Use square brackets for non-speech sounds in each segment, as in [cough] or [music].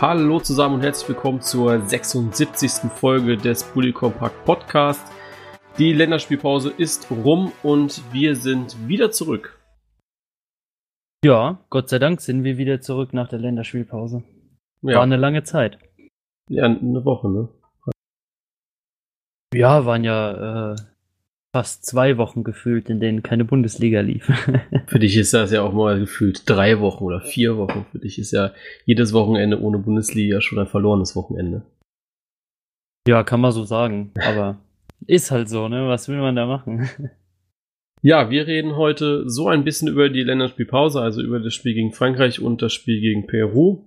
Hallo zusammen und herzlich willkommen zur 76. Folge des Bully Compact Podcast. Die Länderspielpause ist rum und wir sind wieder zurück. Ja, Gott sei Dank sind wir wieder zurück nach der Länderspielpause. Ja. War eine lange Zeit. Ja, eine Woche, ne? Ja, waren ja äh, fast zwei Wochen gefühlt, in denen keine Bundesliga lief. [laughs] Für dich ist das ja auch mal gefühlt drei Wochen oder vier Wochen. Für dich ist ja jedes Wochenende ohne Bundesliga schon ein verlorenes Wochenende. ja, kann man so sagen. Aber ist halt so, ne? Was will man da machen? [laughs] Ja, wir reden heute so ein bisschen über die Länderspielpause, also über das Spiel gegen Frankreich und das Spiel gegen Peru.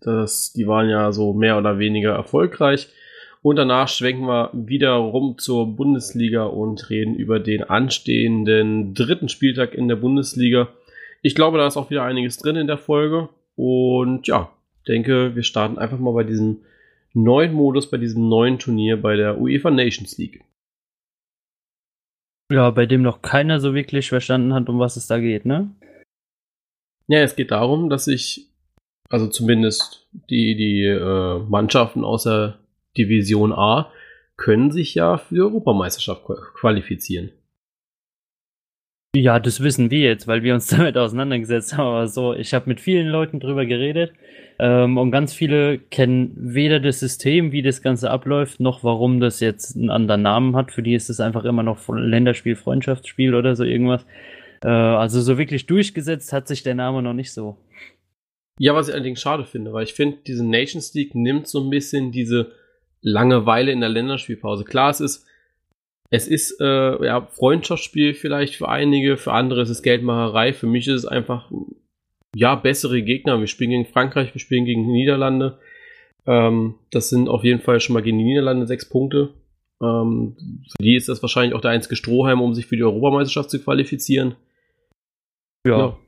Das, die waren ja so mehr oder weniger erfolgreich. Und danach schwenken wir wieder rum zur Bundesliga und reden über den anstehenden dritten Spieltag in der Bundesliga. Ich glaube, da ist auch wieder einiges drin in der Folge. Und ja, denke, wir starten einfach mal bei diesem neuen Modus, bei diesem neuen Turnier bei der UEFA Nations League. ja, bei dem noch keiner so wirklich verstanden hat, um was es da geht, ne? Ja, es geht darum, dass sich, also zumindest die, die äh, Mannschaften aus der Division A können sich ja für die Europameisterschaft qua- qualifizieren. Ja, das wissen wir jetzt, weil wir uns [laughs] damit auseinandergesetzt haben. Aber so, ich habe mit vielen Leuten drüber geredet ähm, und ganz viele kennen weder das System, wie das Ganze abläuft, noch warum das jetzt einen anderen Namen hat. Für die ist es einfach immer noch Länderspiel, Freundschaftsspiel oder so irgendwas. Äh, also so wirklich durchgesetzt hat sich der Name noch nicht so. Ja, was ich allerdings schade finde, weil ich finde, diese Nations League nimmt so ein bisschen diese Langeweile in der Länderspielpause. Klar, es ist, es ist äh, ja, Freundschaftsspiel vielleicht für einige, für andere ist es Geldmacherei. Für mich ist es einfach, ja, bessere Gegner. Wir spielen gegen Frankreich, wir spielen gegen die Niederlande. Ähm, das sind auf jeden Fall schon mal gegen die Niederlande sechs Punkte. Ähm, für die ist das wahrscheinlich auch der einzige Strohhalm, um sich für die Europameisterschaft zu qualifizieren. Ja. Ich,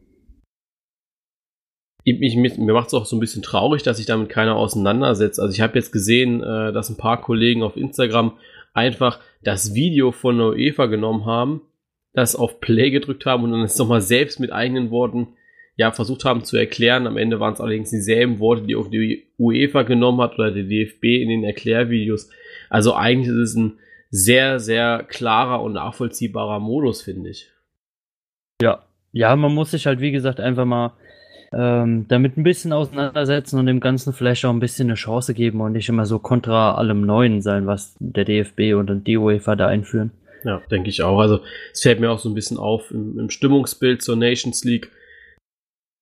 ich, mir macht es auch so ein bisschen traurig, dass sich damit keiner auseinandersetzt. Also ich habe jetzt gesehen, äh, dass ein paar Kollegen auf Instagram einfach das Video von der UEFA genommen haben, das auf Play gedrückt haben und dann es nochmal selbst mit eigenen Worten ja versucht haben zu erklären. Am Ende waren es allerdings dieselben Worte, die auch die UEFA genommen hat oder der DFB in den Erklärvideos. Also eigentlich ist es ein sehr, sehr klarer und nachvollziehbarer Modus, finde ich. Ja. Ja, man muss sich halt, wie gesagt, einfach mal ähm, damit ein bisschen auseinandersetzen und dem Ganzen vielleicht auch ein bisschen eine Chance geben und nicht immer so kontra allem Neuen sein, was der DFB und die UEFA da einführen. Ja, denke ich auch. Also es fällt mir auch so ein bisschen auf im, im Stimmungsbild zur Nations League.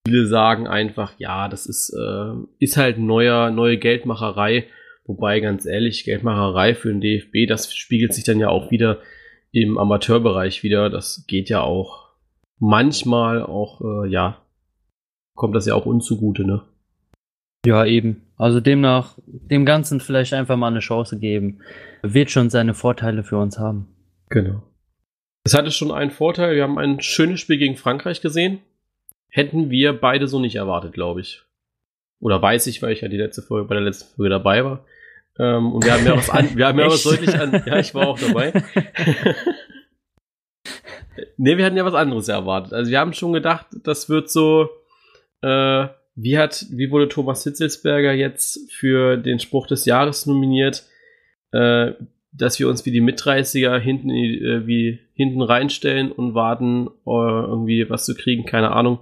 Viele sagen einfach, ja, das ist, äh, ist halt neuer, neue Geldmacherei. Wobei, ganz ehrlich, Geldmacherei für den DFB, das spiegelt sich dann ja auch wieder im Amateurbereich wieder. Das geht ja auch manchmal auch, äh, ja, kommt das ja auch uns zugute, ne? Ja, eben. Also demnach, dem Ganzen vielleicht einfach mal eine Chance geben. Wird schon seine Vorteile für uns haben. Genau. Es hatte schon einen Vorteil. Wir haben ein schönes Spiel gegen Frankreich gesehen. Hätten wir beide so nicht erwartet, glaube ich. Oder weiß ich, weil ich ja die letzte Folge bei der letzten Folge dabei war. Ähm, und wir haben ja was an, wir haben ja [laughs] was deutlich an. Ja, ich war auch dabei. [laughs] ne, wir hatten ja was anderes erwartet. Also wir haben schon gedacht, das wird so. Äh, wie hat, wie wurde Thomas Hitzelsberger jetzt für den Spruch des Jahres nominiert? Äh, dass wir uns wie die Mit-30er hinten, äh, wie hinten reinstellen und warten, äh, irgendwie was zu kriegen, keine Ahnung.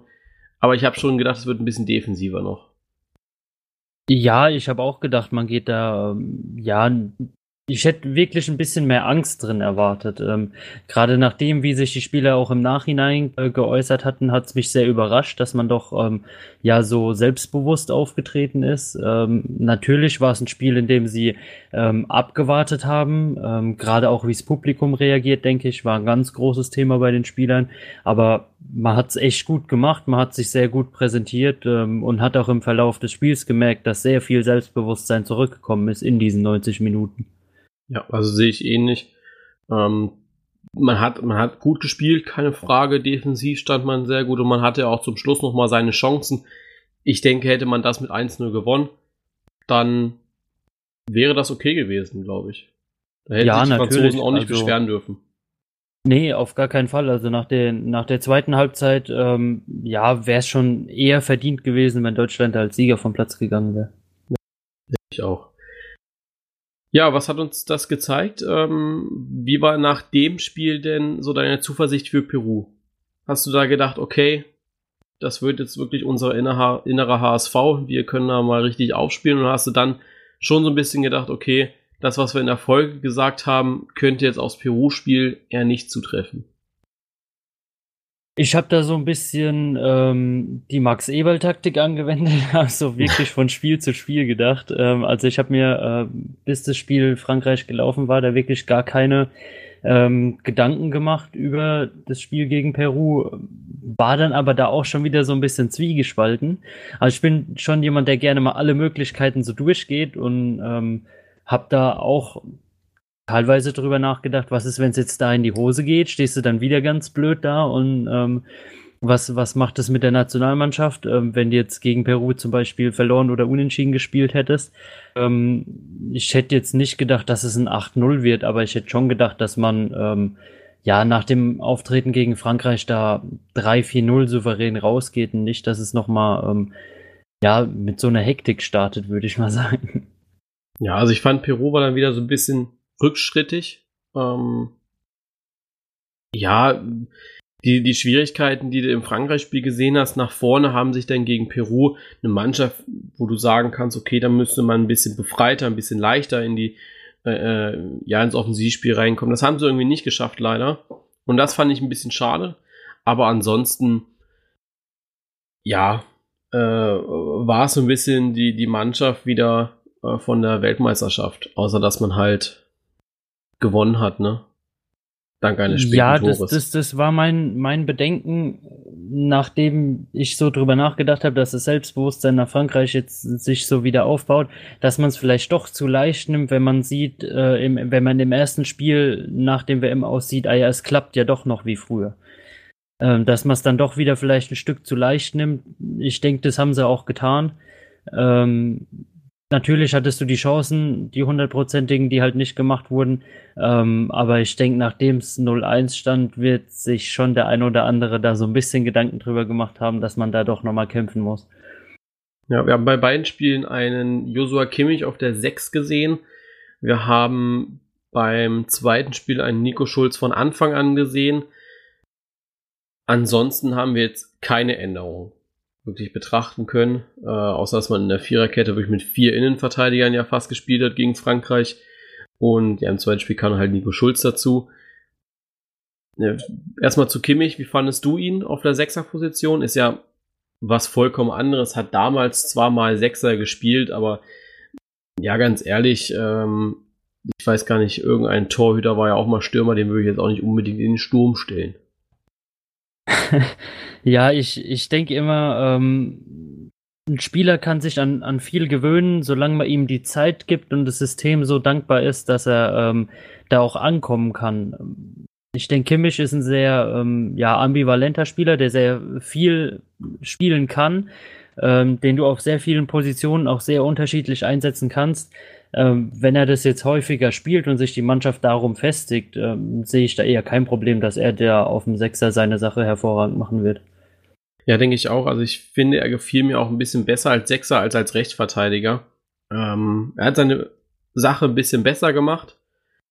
Aber ich habe schon gedacht, es wird ein bisschen defensiver noch. Ja, ich habe auch gedacht, man geht da, ähm, ja, ich hätte wirklich ein bisschen mehr Angst drin erwartet. Ähm, Gerade nachdem, wie sich die Spieler auch im Nachhinein äh, geäußert hatten, hat es mich sehr überrascht, dass man doch ähm, ja so selbstbewusst aufgetreten ist. Ähm, natürlich war es ein Spiel, in dem sie ähm, abgewartet haben. Ähm, Gerade auch, wie das Publikum reagiert, denke ich, war ein ganz großes Thema bei den Spielern. Aber man hat es echt gut gemacht, man hat sich sehr gut präsentiert ähm, und hat auch im Verlauf des Spiels gemerkt, dass sehr viel Selbstbewusstsein zurückgekommen ist in diesen 90 Minuten. Ja, also sehe ich ähnlich. Ähm, man hat, man hat gut gespielt, keine Frage. Defensiv stand man sehr gut und man hatte auch zum Schluss nochmal seine Chancen. Ich denke, hätte man das mit 1-0 gewonnen, dann wäre das okay gewesen, glaube ich. Da hätten Ja, sich die natürlich, Franzosen auch nicht also- beschweren dürfen. Nee, auf gar keinen Fall. Also nach der, nach der zweiten Halbzeit, ähm, ja, wäre es schon eher verdient gewesen, wenn Deutschland als Sieger vom Platz gegangen wäre. Ich auch. Ja, was hat uns das gezeigt? Ähm, wie war nach dem Spiel denn so deine Zuversicht für Peru? Hast du da gedacht, okay, das wird jetzt wirklich unser innerer, innerer HSV, wir können da mal richtig aufspielen und hast du dann schon so ein bisschen gedacht, okay, das, was wir in der Folge gesagt haben, könnte jetzt aufs Peru-Spiel eher nicht zutreffen. Ich habe da so ein bisschen ähm, die Max-Eberl-Taktik angewendet, [laughs] also wirklich von Spiel zu Spiel gedacht. Ähm, also ich habe mir, äh, bis das Spiel Frankreich gelaufen war, da wirklich gar keine ähm, Gedanken gemacht über das Spiel gegen Peru, war dann aber da auch schon wieder so ein bisschen zwiegespalten. Also ich bin schon jemand, der gerne mal alle Möglichkeiten so durchgeht und ähm, habe da auch teilweise drüber nachgedacht, was ist, wenn es jetzt da in die Hose geht? Stehst du dann wieder ganz blöd da und ähm, was, was macht es mit der Nationalmannschaft, ähm, wenn du jetzt gegen Peru zum Beispiel verloren oder unentschieden gespielt hättest? Ähm, ich hätte jetzt nicht gedacht, dass es ein 8-0 wird, aber ich hätte schon gedacht, dass man ähm, ja nach dem Auftreten gegen Frankreich da 3-4-0 souverän rausgeht und nicht, dass es nochmal ähm, ja, mit so einer Hektik startet, würde ich mal [laughs] sagen. Ja, also ich fand Peru war dann wieder so ein bisschen rückschrittig. Ähm, ja, die, die Schwierigkeiten, die du im Frankreich-Spiel gesehen hast, nach vorne haben sich dann gegen Peru eine Mannschaft, wo du sagen kannst, okay, da müsste man ein bisschen befreiter, ein bisschen leichter in die, äh, äh, ja, ins Offensivspiel reinkommen. Das haben sie irgendwie nicht geschafft, leider. Und das fand ich ein bisschen schade. Aber ansonsten, ja, äh, war es so ein bisschen die, die Mannschaft wieder äh, von der Weltmeisterschaft. Außer, dass man halt gewonnen hat, ne? Dank eines späten Ja, das, das, das war mein, mein Bedenken, nachdem ich so drüber nachgedacht habe, dass das Selbstbewusstsein nach Frankreich jetzt sich so wieder aufbaut, dass man es vielleicht doch zu leicht nimmt, wenn man sieht, äh, im, wenn man im ersten Spiel nach dem WM aussieht, ah ja, es klappt ja doch noch wie früher. Ähm, dass man es dann doch wieder vielleicht ein Stück zu leicht nimmt. Ich denke, das haben sie auch getan. Ähm, Natürlich hattest du die Chancen, die hundertprozentigen, die halt nicht gemacht wurden. Ähm, aber ich denke, nachdem es 0-1 stand, wird sich schon der ein oder andere da so ein bisschen Gedanken drüber gemacht haben, dass man da doch nochmal kämpfen muss. Ja, wir haben bei beiden Spielen einen Joshua Kimmich auf der 6 gesehen. Wir haben beim zweiten Spiel einen Nico Schulz von Anfang an gesehen. Ansonsten haben wir jetzt keine Änderung wirklich betrachten können. Äh, außer dass man in der Viererkette wirklich mit vier Innenverteidigern ja fast gespielt hat gegen Frankreich. Und ja, im zweiten Spiel kam halt Nico Schulz dazu. Ja, erstmal zu Kimmich, wie fandest du ihn auf der Sechserposition? Ist ja was vollkommen anderes, hat damals zwar mal Sechser gespielt, aber ja, ganz ehrlich, ähm, ich weiß gar nicht, irgendein Torhüter war ja auch mal Stürmer, den würde ich jetzt auch nicht unbedingt in den Sturm stellen. Ja, ich, ich denke immer, ähm, ein Spieler kann sich an, an viel gewöhnen, solange man ihm die Zeit gibt und das System so dankbar ist, dass er ähm, da auch ankommen kann. Ich denke, Kimmich ist ein sehr ähm, ja, ambivalenter Spieler, der sehr viel spielen kann, ähm, den du auf sehr vielen Positionen auch sehr unterschiedlich einsetzen kannst. Ähm, wenn er das jetzt häufiger spielt und sich die Mannschaft darum festigt, ähm, sehe ich da eher kein Problem, dass er der auf dem Sechser seine Sache hervorragend machen wird. Ja, denke ich auch. Also ich finde, er gefiel mir auch ein bisschen besser als Sechser als als Rechtsverteidiger. Ähm, er hat seine Sache ein bisschen besser gemacht.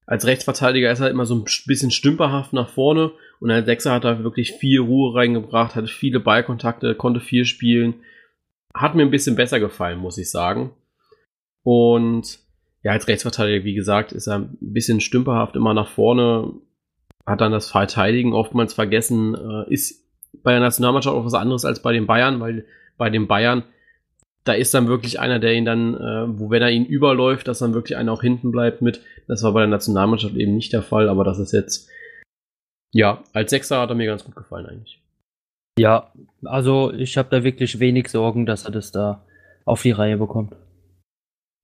Als Rechtsverteidiger ist er immer so ein bisschen stümperhaft nach vorne und als Sechser hat er wirklich viel Ruhe reingebracht, hatte viele Ballkontakte, konnte viel spielen. Hat mir ein bisschen besser gefallen, muss ich sagen. Und ja, als Rechtsverteidiger, wie gesagt, ist er ein bisschen stümperhaft immer nach vorne, hat dann das Verteidigen oftmals vergessen, äh, ist bei der Nationalmannschaft auch was anderes als bei den Bayern, weil bei den Bayern, da ist dann wirklich einer, der ihn dann, äh, wo wenn er ihn überläuft, dass dann wirklich einer auch hinten bleibt mit. Das war bei der Nationalmannschaft eben nicht der Fall, aber das ist jetzt, ja, als Sechser hat er mir ganz gut gefallen eigentlich. Ja, also ich habe da wirklich wenig Sorgen, dass er das da auf die Reihe bekommt.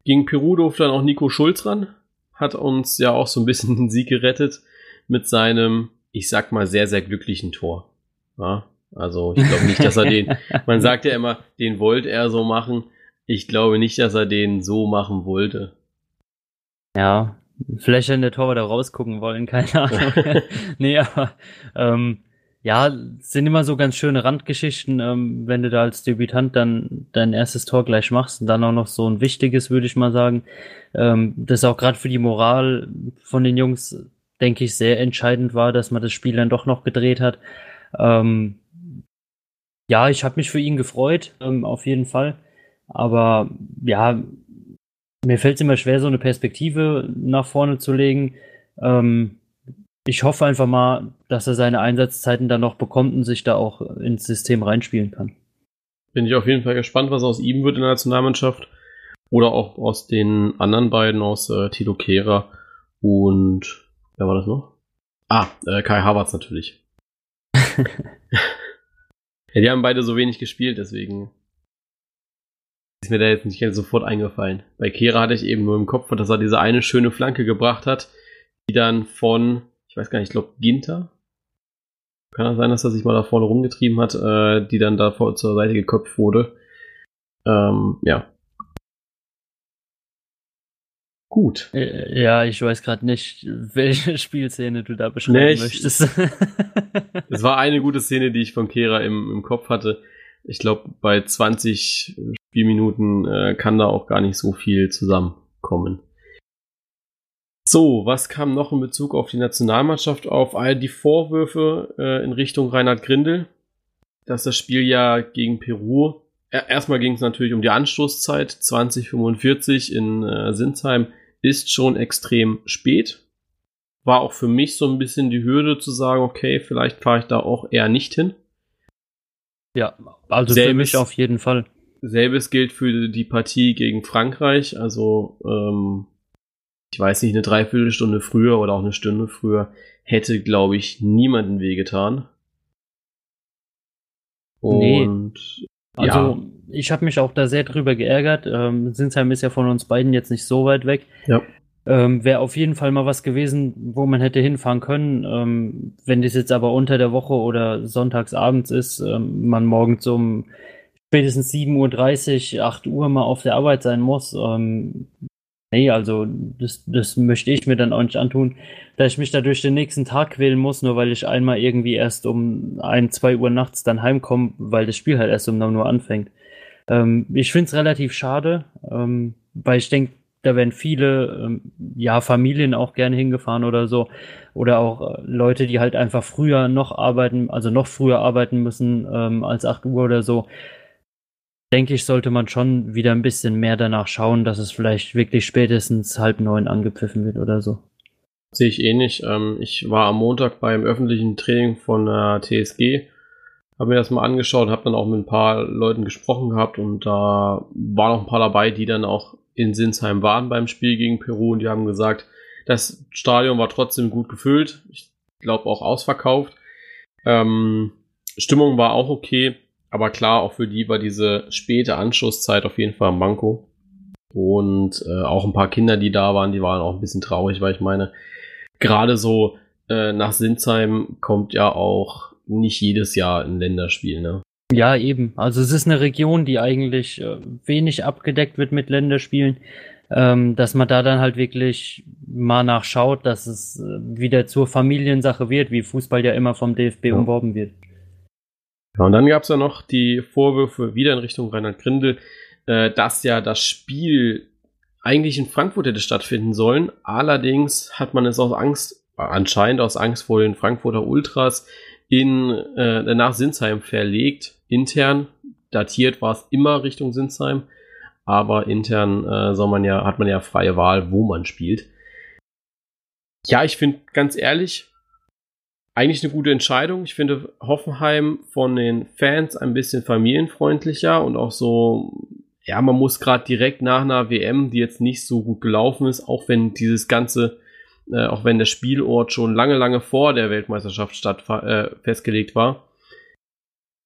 Gegen Peru durfte dann auch Nico Schulz ran. Hat uns ja auch so ein bisschen den Sieg gerettet mit seinem, ich sag mal, sehr, sehr glücklichen Tor. Ja, also ich glaube nicht, dass er den, [laughs] man sagt ja immer, den wollte er so machen. Ich glaube nicht, dass er den so machen wollte. Ja, vielleicht hätte der Torwart da rausgucken wollen, keine Ahnung. [laughs] [laughs] nee, aber ähm, ja, sind immer so ganz schöne Randgeschichten, ähm, wenn du da als Debütant dann dein erstes Tor gleich machst und dann auch noch so ein wichtiges, würde ich mal sagen. Ähm, das auch gerade für die Moral von den Jungs, denke ich, sehr entscheidend war, dass man das Spiel dann doch noch gedreht hat. Ähm, ja, ich habe mich für ihn gefreut, ähm, auf jeden Fall. Aber ja, mir fällt es immer schwer, so eine Perspektive nach vorne zu legen. Ähm, ich hoffe einfach mal, dass er seine Einsatzzeiten dann noch bekommt und sich da auch ins System reinspielen kann. Bin ich auf jeden Fall gespannt, was aus ihm wird in der Nationalmannschaft. Oder auch aus den anderen beiden, aus äh, Tilo Kehrer und wer war das noch? Ah, äh, Kai Havertz natürlich. [laughs] ja, die haben beide so wenig gespielt, deswegen ist mir da jetzt nicht sofort eingefallen. Bei Kehrer hatte ich eben nur im Kopf, dass er diese eine schöne Flanke gebracht hat, die dann von ich weiß gar nicht, ich glaube Ginter. Kann das sein, dass er sich mal da vorne rumgetrieben hat, äh, die dann da vor, zur Seite geköpft wurde. Ähm, ja. Gut. Äh, ja, ich weiß gerade nicht, welche Spielszene du da beschreiben nee, ich, möchtest. [laughs] es war eine gute Szene, die ich von Kehra im, im Kopf hatte. Ich glaube, bei 20 Spielminuten äh, kann da auch gar nicht so viel zusammenkommen. So, was kam noch in Bezug auf die Nationalmannschaft auf? All die Vorwürfe äh, in Richtung Reinhard Grindel, dass das Spiel ja gegen Peru, äh, erstmal ging es natürlich um die Anstoßzeit, 2045 in äh, Sinsheim ist schon extrem spät. War auch für mich so ein bisschen die Hürde zu sagen, okay, vielleicht fahre ich da auch eher nicht hin. Ja, also selbes, für mich auf jeden Fall. Selbes gilt für die Partie gegen Frankreich, also ähm, ich weiß nicht, eine Dreiviertelstunde früher oder auch eine Stunde früher hätte, glaube ich, niemanden wehgetan. Und nee. Also ja. ich habe mich auch da sehr drüber geärgert. Ähm, Sinsheim ist ja von uns beiden jetzt nicht so weit weg. Ja. Ähm, Wäre auf jeden Fall mal was gewesen, wo man hätte hinfahren können. Ähm, wenn das jetzt aber unter der Woche oder sonntags abends ist, ähm, man morgens um spätestens 7.30 Uhr, 8 Uhr mal auf der Arbeit sein muss, ähm, Nee, also das, das möchte ich mir dann auch nicht antun, dass ich mich da durch den nächsten Tag quälen muss, nur weil ich einmal irgendwie erst um ein, zwei Uhr nachts dann heimkomme, weil das Spiel halt erst um 9 Uhr anfängt. Ähm, ich finde es relativ schade, ähm, weil ich denke, da werden viele, ähm, ja, Familien auch gerne hingefahren oder so. Oder auch äh, Leute, die halt einfach früher noch arbeiten, also noch früher arbeiten müssen ähm, als 8 Uhr oder so denke ich, sollte man schon wieder ein bisschen mehr danach schauen, dass es vielleicht wirklich spätestens halb neun angepfiffen wird oder so. Sehe ich. Eh ähm, ich war am Montag beim öffentlichen Training von der TSG, habe mir das mal angeschaut, habe dann auch mit ein paar Leuten gesprochen gehabt und da waren noch ein paar dabei, die dann auch in Sinsheim waren beim Spiel gegen Peru und die haben gesagt, das Stadion war trotzdem gut gefüllt. Ich glaube auch ausverkauft. Ähm, Stimmung war auch okay. Aber klar, auch für die war diese späte Anschlusszeit auf jeden Fall ein Manko. Und äh, auch ein paar Kinder, die da waren, die waren auch ein bisschen traurig, weil ich meine, gerade so äh, nach Sinsheim kommt ja auch nicht jedes Jahr ein Länderspiel, ne? Ja, eben. Also es ist eine Region, die eigentlich äh, wenig abgedeckt wird mit Länderspielen. Ähm, dass man da dann halt wirklich mal nachschaut, dass es äh, wieder zur Familiensache wird, wie Fußball ja immer vom DFB ja. umworben wird. Ja, und dann gab es ja noch die Vorwürfe wieder in Richtung Reinhard Grindel, äh, dass ja das Spiel eigentlich in Frankfurt hätte stattfinden sollen. Allerdings hat man es aus Angst, anscheinend aus Angst vor den Frankfurter Ultras, in äh, nach Sinsheim verlegt. Intern datiert war es immer Richtung Sinsheim, aber intern äh, soll man ja, hat man ja freie Wahl, wo man spielt. Ja, ich finde ganz ehrlich, eigentlich eine gute Entscheidung. Ich finde Hoffenheim von den Fans ein bisschen familienfreundlicher und auch so, ja, man muss gerade direkt nach einer WM, die jetzt nicht so gut gelaufen ist, auch wenn dieses ganze, äh, auch wenn der Spielort schon lange, lange vor der Weltmeisterschaft statt, äh, festgelegt war,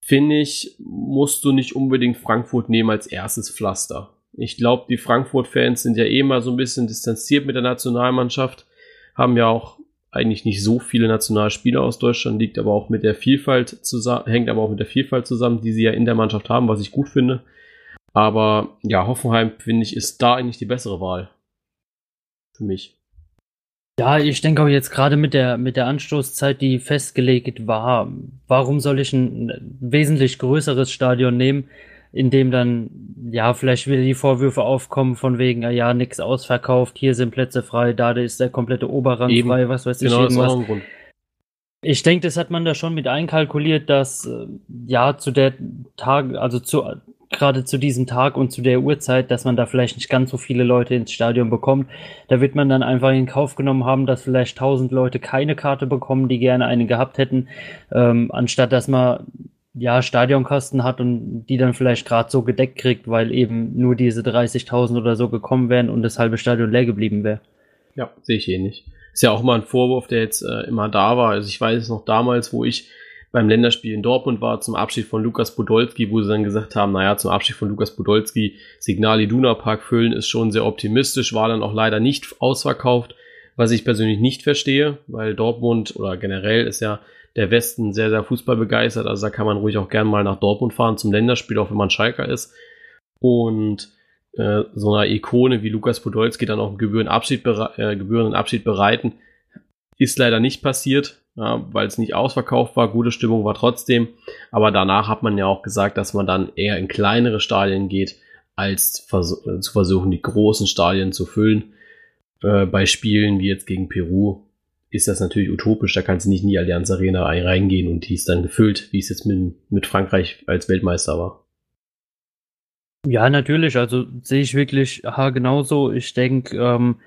finde ich, musst du nicht unbedingt Frankfurt nehmen als erstes Pflaster. Ich glaube, die Frankfurt-Fans sind ja eh mal so ein bisschen distanziert mit der Nationalmannschaft, haben ja auch eigentlich nicht so viele Nationalspieler aus Deutschland, liegt aber auch mit der Vielfalt zusammen, hängt aber auch mit der Vielfalt zusammen, die sie ja in der Mannschaft haben, was ich gut finde. Aber ja, Hoffenheim, finde ich, ist da eigentlich die bessere Wahl. Für mich. Ja, ich denke auch jetzt gerade mit der, mit der Anstoßzeit, die festgelegt war, warum soll ich ein wesentlich größeres Stadion nehmen, in dem dann, ja, vielleicht wieder die Vorwürfe aufkommen von wegen, ja, nix ausverkauft, hier sind Plätze frei, da ist der komplette Oberrang Eben. frei, was weiß ich, Genau, das ist irgendwas. auch ein Grund. Ich denke, das hat man da schon mit einkalkuliert, dass äh, ja zu der Tag, also zu gerade zu diesem Tag und zu der Uhrzeit, dass man da vielleicht nicht ganz so viele Leute ins Stadion bekommt. Da wird man dann einfach in Kauf genommen haben, dass vielleicht tausend Leute keine Karte bekommen, die gerne eine gehabt hätten, ähm, anstatt dass man ja Stadionkosten hat und die dann vielleicht gerade so gedeckt kriegt, weil eben nur diese 30.000 oder so gekommen wären und das halbe Stadion leer geblieben wäre. Ja, sehe ich eh nicht. Ist ja auch mal ein Vorwurf, der jetzt äh, immer da war. Also ich weiß es noch damals, wo ich beim Länderspiel in Dortmund war, zum Abschied von Lukas Podolski, wo sie dann gesagt haben, naja, zum Abschied von Lukas Podolski, Signal Iduna Park füllen ist schon sehr optimistisch, war dann auch leider nicht ausverkauft, was ich persönlich nicht verstehe, weil Dortmund oder generell ist ja der Westen sehr, sehr fußballbegeistert, also da kann man ruhig auch gern mal nach Dortmund fahren zum Länderspiel, auch wenn man Schalker ist. Und äh, so einer Ikone wie Lukas Podolski dann auch einen gebührenden Abschied, bere äh, gebührenden Abschied bereiten, ist leider nicht passiert, ja, weil es nicht ausverkauft war. Gute Stimmung war trotzdem. Aber danach hat man ja auch gesagt, dass man dann eher in kleinere Stadien geht, als vers äh, zu versuchen, die großen Stadien zu füllen. Äh, bei Spielen wie jetzt gegen Peru ist das natürlich utopisch. Da kannst du nicht in die Allianz Arena reingehen und die ist dann gefüllt, wie es jetzt mit, mit Frankreich als Weltmeister war. Ja, natürlich. Also sehe ich wirklich ha, genauso. Ich denke, ähm,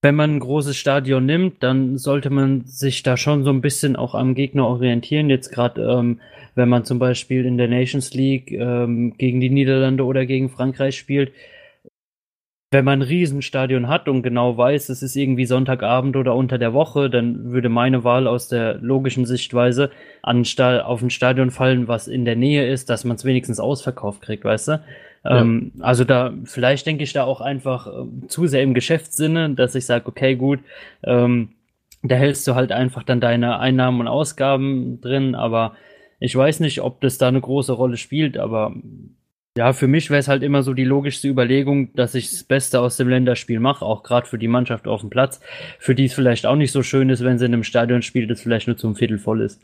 wenn man ein großes Stadion nimmt, dann sollte man sich da schon so ein bisschen auch am Gegner orientieren. Jetzt gerade, ähm, wenn man zum Beispiel in der Nations League ähm, gegen die Niederlande oder gegen Frankreich spielt. Wenn man ein Riesenstadion hat und genau weiß, es ist irgendwie Sonntagabend oder unter der Woche, dann würde meine Wahl aus der logischen Sichtweise an Sta auf ein Stadion fallen, was in der Nähe ist, dass man es wenigstens ausverkauft kriegt, weißt du? Ja. Ähm, also da, vielleicht denke ich da auch einfach ähm, zu sehr im Geschäftssinne, dass ich sage, okay, gut, ähm, da hältst du halt einfach dann deine Einnahmen und Ausgaben drin, aber ich weiß nicht, ob das da eine große Rolle spielt, aber ja, für mich wäre es halt immer so die logischste Überlegung, dass ich das Beste aus dem Länderspiel mache, auch gerade für die Mannschaft auf dem Platz, für die es vielleicht auch nicht so schön ist, wenn sie in einem Stadion spielt, das vielleicht nur zum Viertel voll ist.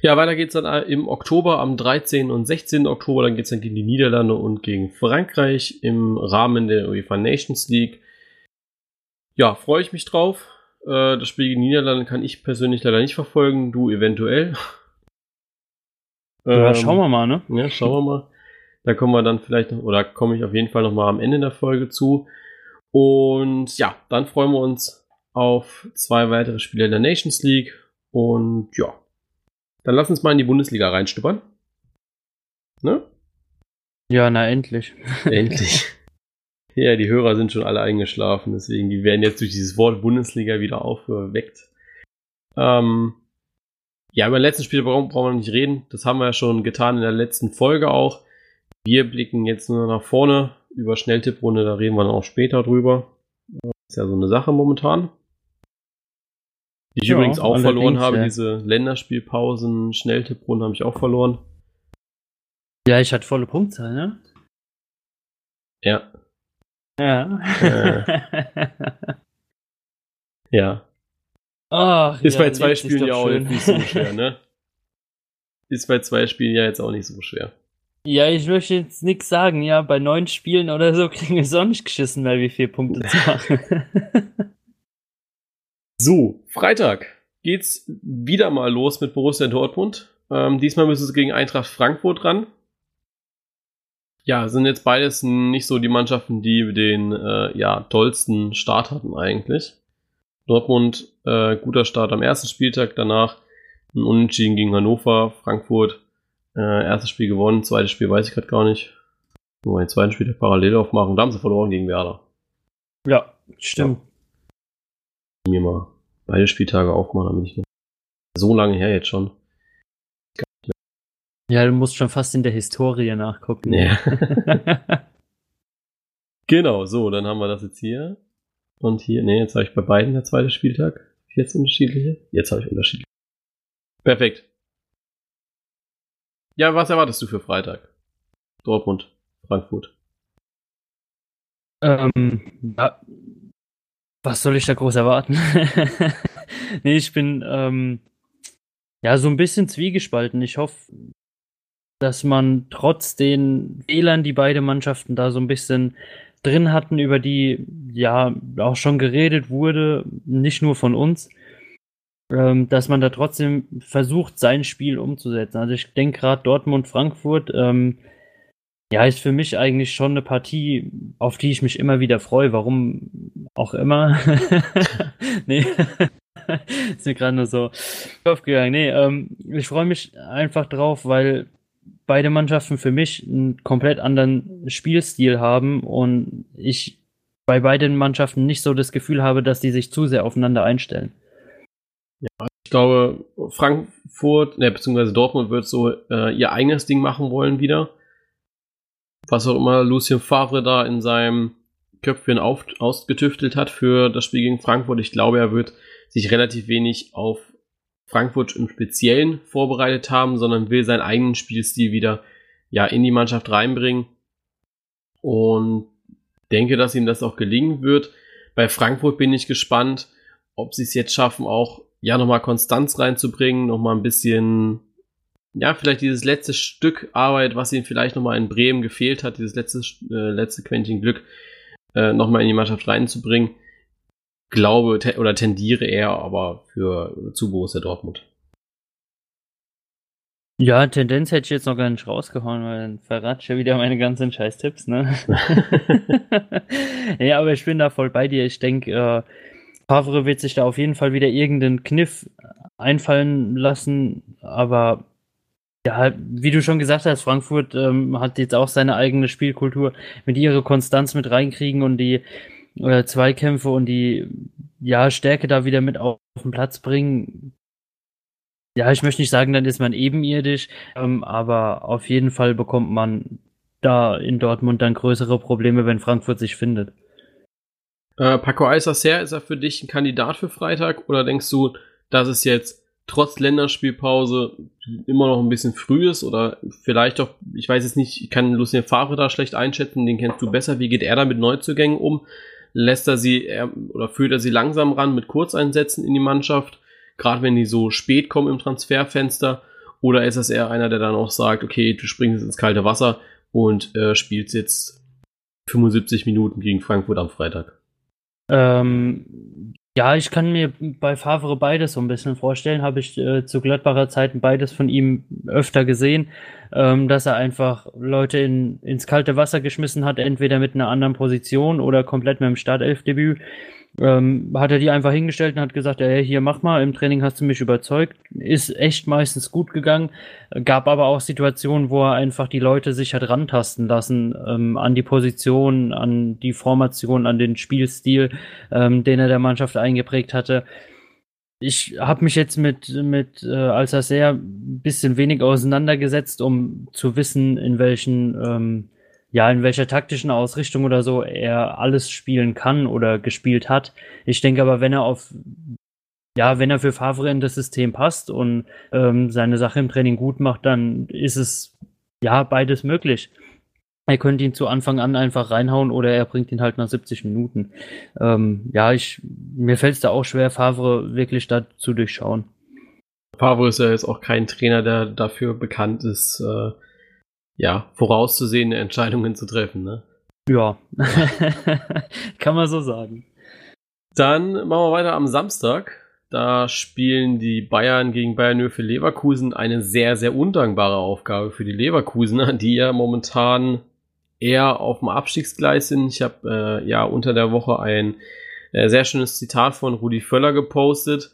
Ja, weiter geht's dann äh, im Oktober, am 13. und 16. Oktober. Dann geht's dann gegen die Niederlande und gegen Frankreich im Rahmen der UEFA Nations League. Ja, freue ich mich drauf. Äh, das Spiel gegen die Niederlande kann ich persönlich leider nicht verfolgen, du eventuell. Ja, Ähm, schauen wir mal, ne? Ja, schauen wir mal. Da kommen wir dann vielleicht noch, oder komme ich auf jeden Fall noch mal am Ende der Folge zu. Und ja, dann freuen wir uns auf zwei weitere Spiele in der Nations League. Und ja, dann lass uns mal in die Bundesliga reinstuppern. Ne? Ja, na endlich. Endlich. [laughs] ja, die Hörer sind schon alle eingeschlafen, deswegen die werden jetzt durch dieses Wort Bundesliga wieder aufgeweckt. Ähm, ja, über den letzten Spiel brauchen, brauchen wir nicht reden. Das haben wir ja schon getan in der letzten Folge auch. Wir blicken jetzt nur nach vorne über Schnelltipprunde, da reden wir dann auch später drüber. Das ist ja so eine Sache momentan. Die ich Ja, übrigens auch verloren habe, ja. diese Länderspielpausen, Schnelltipprunde habe ich auch verloren. Ja, ich hatte volle Punktzahl, ne? Ja, Ja. [laughs] ja. Ach, Ist ja, bei zwei Spielen ja auch schön. nicht so [laughs] schwer, ne? Ist bei zwei Spielen ja jetzt auch nicht so schwer. Ja, ich möchte jetzt nichts sagen, ja, bei neun Spielen oder so [laughs] kriegen wir es auch nicht geschissen, weil wir vier Punkte zu machen. [laughs] So, Freitag geht's wieder mal los mit Borussia Dortmund. Ähm, diesmal müssen sie gegen Eintracht Frankfurt ran. Ja, sind jetzt beides nicht so die Mannschaften, die den äh, ja, tollsten Start hatten eigentlich. Dortmund, äh, guter Start am ersten Spieltag, danach ein Unentschieden gegen Hannover, Frankfurt, äh, erstes Spiel gewonnen, zweites Spiel weiß ich gerade gar nicht. Nur den zweiten Spieltag parallel aufmachen, da haben sie verloren gegen Werder. ja, stimmt. Mir mal beide Spieltage aufmachen, damit ich noch so lange her jetzt schon. Ja, du musst schon fast in der Historie nachgucken. Ja. [laughs] genau, so, dann haben wir das jetzt hier. Und hier, nee, jetzt habe ich bei beiden der zweite Spieltag. Jetzt unterschiedliche? Jetzt habe ich unterschiedliche. Perfekt. Ja, was erwartest du für Freitag? Dortmund, Frankfurt. Ähm, ja, was soll ich da groß erwarten? [laughs] nee, ich bin ähm, ja so ein bisschen zwiegespalten. Ich hoffe, dass man trotz den Fehlern, die beide Mannschaften da so ein bisschen drin hatten, über die ja auch schon geredet wurde, nicht nur von uns, ähm, dass man da trotzdem versucht, sein Spiel umzusetzen. Also ich denke gerade Dortmund-Frankfurt, ähm, ja, ist für mich eigentlich schon eine Partie, auf die ich mich immer wieder freue. Warum auch immer. [laughs] nee. [laughs] ist mir gerade nur so aufgegangen. Nee, ähm, ich freue mich einfach drauf, weil beide Mannschaften für mich einen komplett anderen Spielstil haben und ich bei beiden Mannschaften nicht so das Gefühl habe, dass die sich zu sehr aufeinander einstellen. Ja, ich glaube, Frankfurt, ne, beziehungsweise Dortmund wird so äh, ihr eigenes Ding machen wollen wieder was auch immer Lucien Favre da in seinem Köpfchen auf, ausgetüftelt hat für das Spiel gegen Frankfurt. Ich glaube, er wird sich relativ wenig auf Frankfurt im Speziellen vorbereitet haben, sondern will seinen eigenen Spielstil wieder ja, in die Mannschaft reinbringen. Und denke, dass ihm das auch gelingen wird. Bei Frankfurt bin ich gespannt, ob sie es jetzt schaffen, auch ja nochmal Konstanz reinzubringen, nochmal ein bisschen ja, vielleicht dieses letzte Stück Arbeit, was ihm vielleicht nochmal in Bremen gefehlt hat, dieses letzte, äh, letzte Quäntchen Glück, äh, nochmal in die Mannschaft reinzubringen. Glaube te oder tendiere eher aber für zu Borussia Dortmund. Ja, Tendenz hätte ich jetzt noch gar nicht rausgehauen, weil dann verrate ich ja wieder meine ganzen Scheiß-Tipps, ne? [laughs] [laughs] ja, aber ich bin da voll bei dir. Ich denke, äh, Favre wird sich da auf jeden Fall wieder irgendeinen Kniff einfallen lassen, aber ja, wie du schon gesagt hast, Frankfurt ähm, hat jetzt auch seine eigene Spielkultur mit ihrer Konstanz mit reinkriegen und die äh, Zweikämpfe und die ja Stärke da wieder mit auf, den Platz bringen. Ja, ich möchte nicht sagen, dann ist man ebenirdisch, ähm, aber auf jeden Fall bekommt man da in Dortmund dann größere Probleme, wenn Frankfurt sich findet. Äh, Paco Alsacer, ist er für dich ein Kandidat für Freitag oder denkst du, dass es jetzt trotz Länderspielpause immer noch ein bisschen früh ist oder vielleicht auch, ich weiß jetzt nicht, ich kann Lucien Favre da schlecht einschätzen, den kennst du besser. Wie geht er da mit Neuzugängen um? Lässt er sie er, oder führt er sie langsam ran mit Kurzeinsätzen in die Mannschaft, gerade wenn die so spät kommen im Transferfenster? Oder ist das eher einer, der dann auch sagt, okay, du springst ins kalte Wasser und äh, spielst jetzt 75 Minuten gegen Frankfurt am Freitag? Ähm, ja, ich kann mir bei Favre beides so ein bisschen vorstellen. Habe ich äh, zu Gladbacher Zeiten beides von ihm öfter gesehen, ähm, dass er einfach Leute in, ins kalte Wasser geschmissen hat, entweder mit einer anderen Position oder komplett mit dem Startelfdebüt ähm, hat er die einfach hingestellt und hat gesagt, ja, hier mach mal, im Training hast du mich überzeugt. Ist echt meistens gut gegangen. Gab aber auch Situationen, wo er einfach die Leute sich hat rantasten lassen ähm, an die Position, an die Formation, an den Spielstil, ähm, den er der Mannschaft eingeprägt hatte. Ich habe mich jetzt mit, mit äh, Alsacer ein bisschen wenig auseinandergesetzt, um zu wissen, in welchen ähm, ja, in welcher taktischen Ausrichtung oder so er alles spielen kann oder gespielt hat. Ich denke aber, wenn er auf, ja, wenn er für Favre in das System passt und ähm, seine Sache im Training gut macht, dann ist es ja beides möglich. Er könnte ihn zu Anfang an einfach reinhauen oder er bringt ihn halt nach 70 Minuten. Ähm, ja, ich, mir fällt es da auch schwer, Favre wirklich da zu durchschauen. Favre ist ja jetzt auch kein Trainer, der dafür bekannt ist, äh, ja, vorauszusehende Entscheidungen zu treffen, ne? Ja, [laughs] kann man so sagen. Dann machen wir weiter am Samstag. Da spielen die Bayern gegen Bayern für Leverkusen eine sehr, sehr undankbare Aufgabe für die Leverkusener, [laughs] die ja momentan eher auf dem Abstiegsgleis sind. Ich habe äh, ja unter der Woche ein äh, sehr schönes Zitat von Rudi Völler gepostet,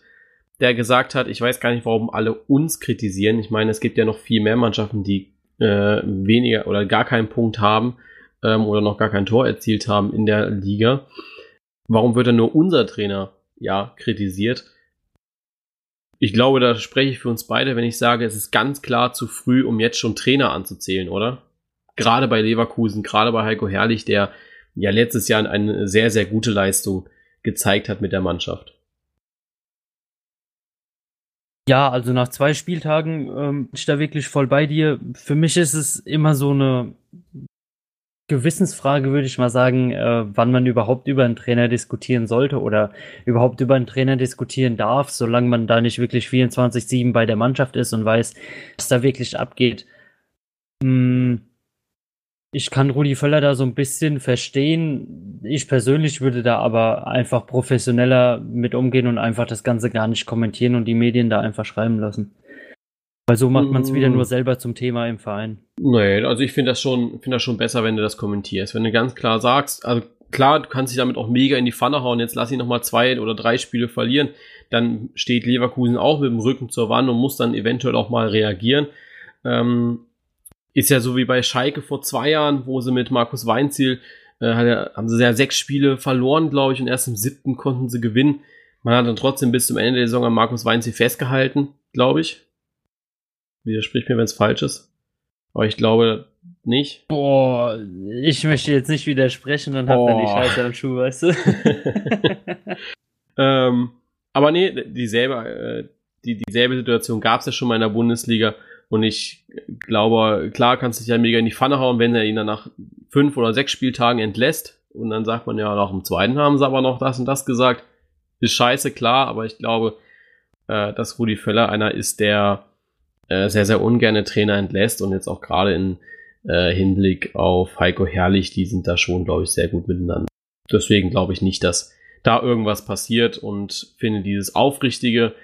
der gesagt hat, ich weiß gar nicht, warum alle uns kritisieren. Ich meine, es gibt ja noch viel mehr Mannschaften, die äh, weniger oder gar keinen Punkt haben ähm, oder noch gar kein Tor erzielt haben in der Liga. Warum wird dann nur unser Trainer ja kritisiert? Ich glaube, da spreche ich für uns beide, wenn ich sage, es ist ganz klar zu früh, um jetzt schon Trainer anzuzählen, oder? Gerade bei Leverkusen, gerade bei Heiko Herrlich, der ja letztes Jahr eine sehr, sehr gute Leistung gezeigt hat mit der Mannschaft. Ja, also nach zwei Spieltagen ähm, bin ich da wirklich voll bei dir. Für mich ist es immer so eine Gewissensfrage, würde ich mal sagen, äh, wann man überhaupt über einen Trainer diskutieren sollte oder überhaupt über einen Trainer diskutieren darf, solange man da nicht wirklich 24-7 bei der Mannschaft ist und weiß, was da wirklich abgeht. Hm, ich kann Rudi Völler da so ein bisschen verstehen. Ich persönlich würde da aber einfach professioneller mit umgehen und einfach das Ganze gar nicht kommentieren und die Medien da einfach schreiben lassen. Weil so macht man es wieder nur mm. selber zum Thema im Verein. Nee, also ich finde das schon, finde das schon besser, wenn du das kommentierst. Wenn du ganz klar sagst, also klar, du kannst dich damit auch mega in die Pfanne hauen, jetzt lass ihn nochmal zwei oder drei Spiele verlieren, dann steht Leverkusen auch mit dem Rücken zur Wand und muss dann eventuell auch mal reagieren. Ähm, ist ja so wie bei Schalke vor zwei Jahren, wo sie mit Markus Weinziel, äh, haben sie ja sechs Spiele verloren, glaube ich, und erst im siebten konnten sie gewinnen. Man hat dann trotzdem bis zum Ende der Saison an Markus Weinziel festgehalten, glaube ich. Widersprich mir, wenn es falsch ist. Aber ich glaube nicht. Boah, ich möchte jetzt nicht widersprechen, dann habt ihr die Scheiße am Schuh, weißt du? [laughs] ähm, aber nee, dieselbe, äh, die, dieselbe Situation gab es ja schon mal in der Bundesliga. Und ich glaube, klar kannst du dich ja mega in die Pfanne hauen, wenn er ihn dann nach fünf oder sechs Spieltagen entlässt. Und dann sagt man ja, nach dem zweiten haben sie aber noch das und das gesagt. Ist scheiße, klar, aber ich glaube, äh, dass Rudi Völler einer ist, der äh, sehr, sehr ungerne Trainer entlässt und jetzt auch gerade in äh, Hinblick auf Heiko Herrlich, die sind da schon, glaube ich, sehr gut miteinander. Deswegen glaube ich nicht, dass da irgendwas passiert und finde dieses Aufrichtige,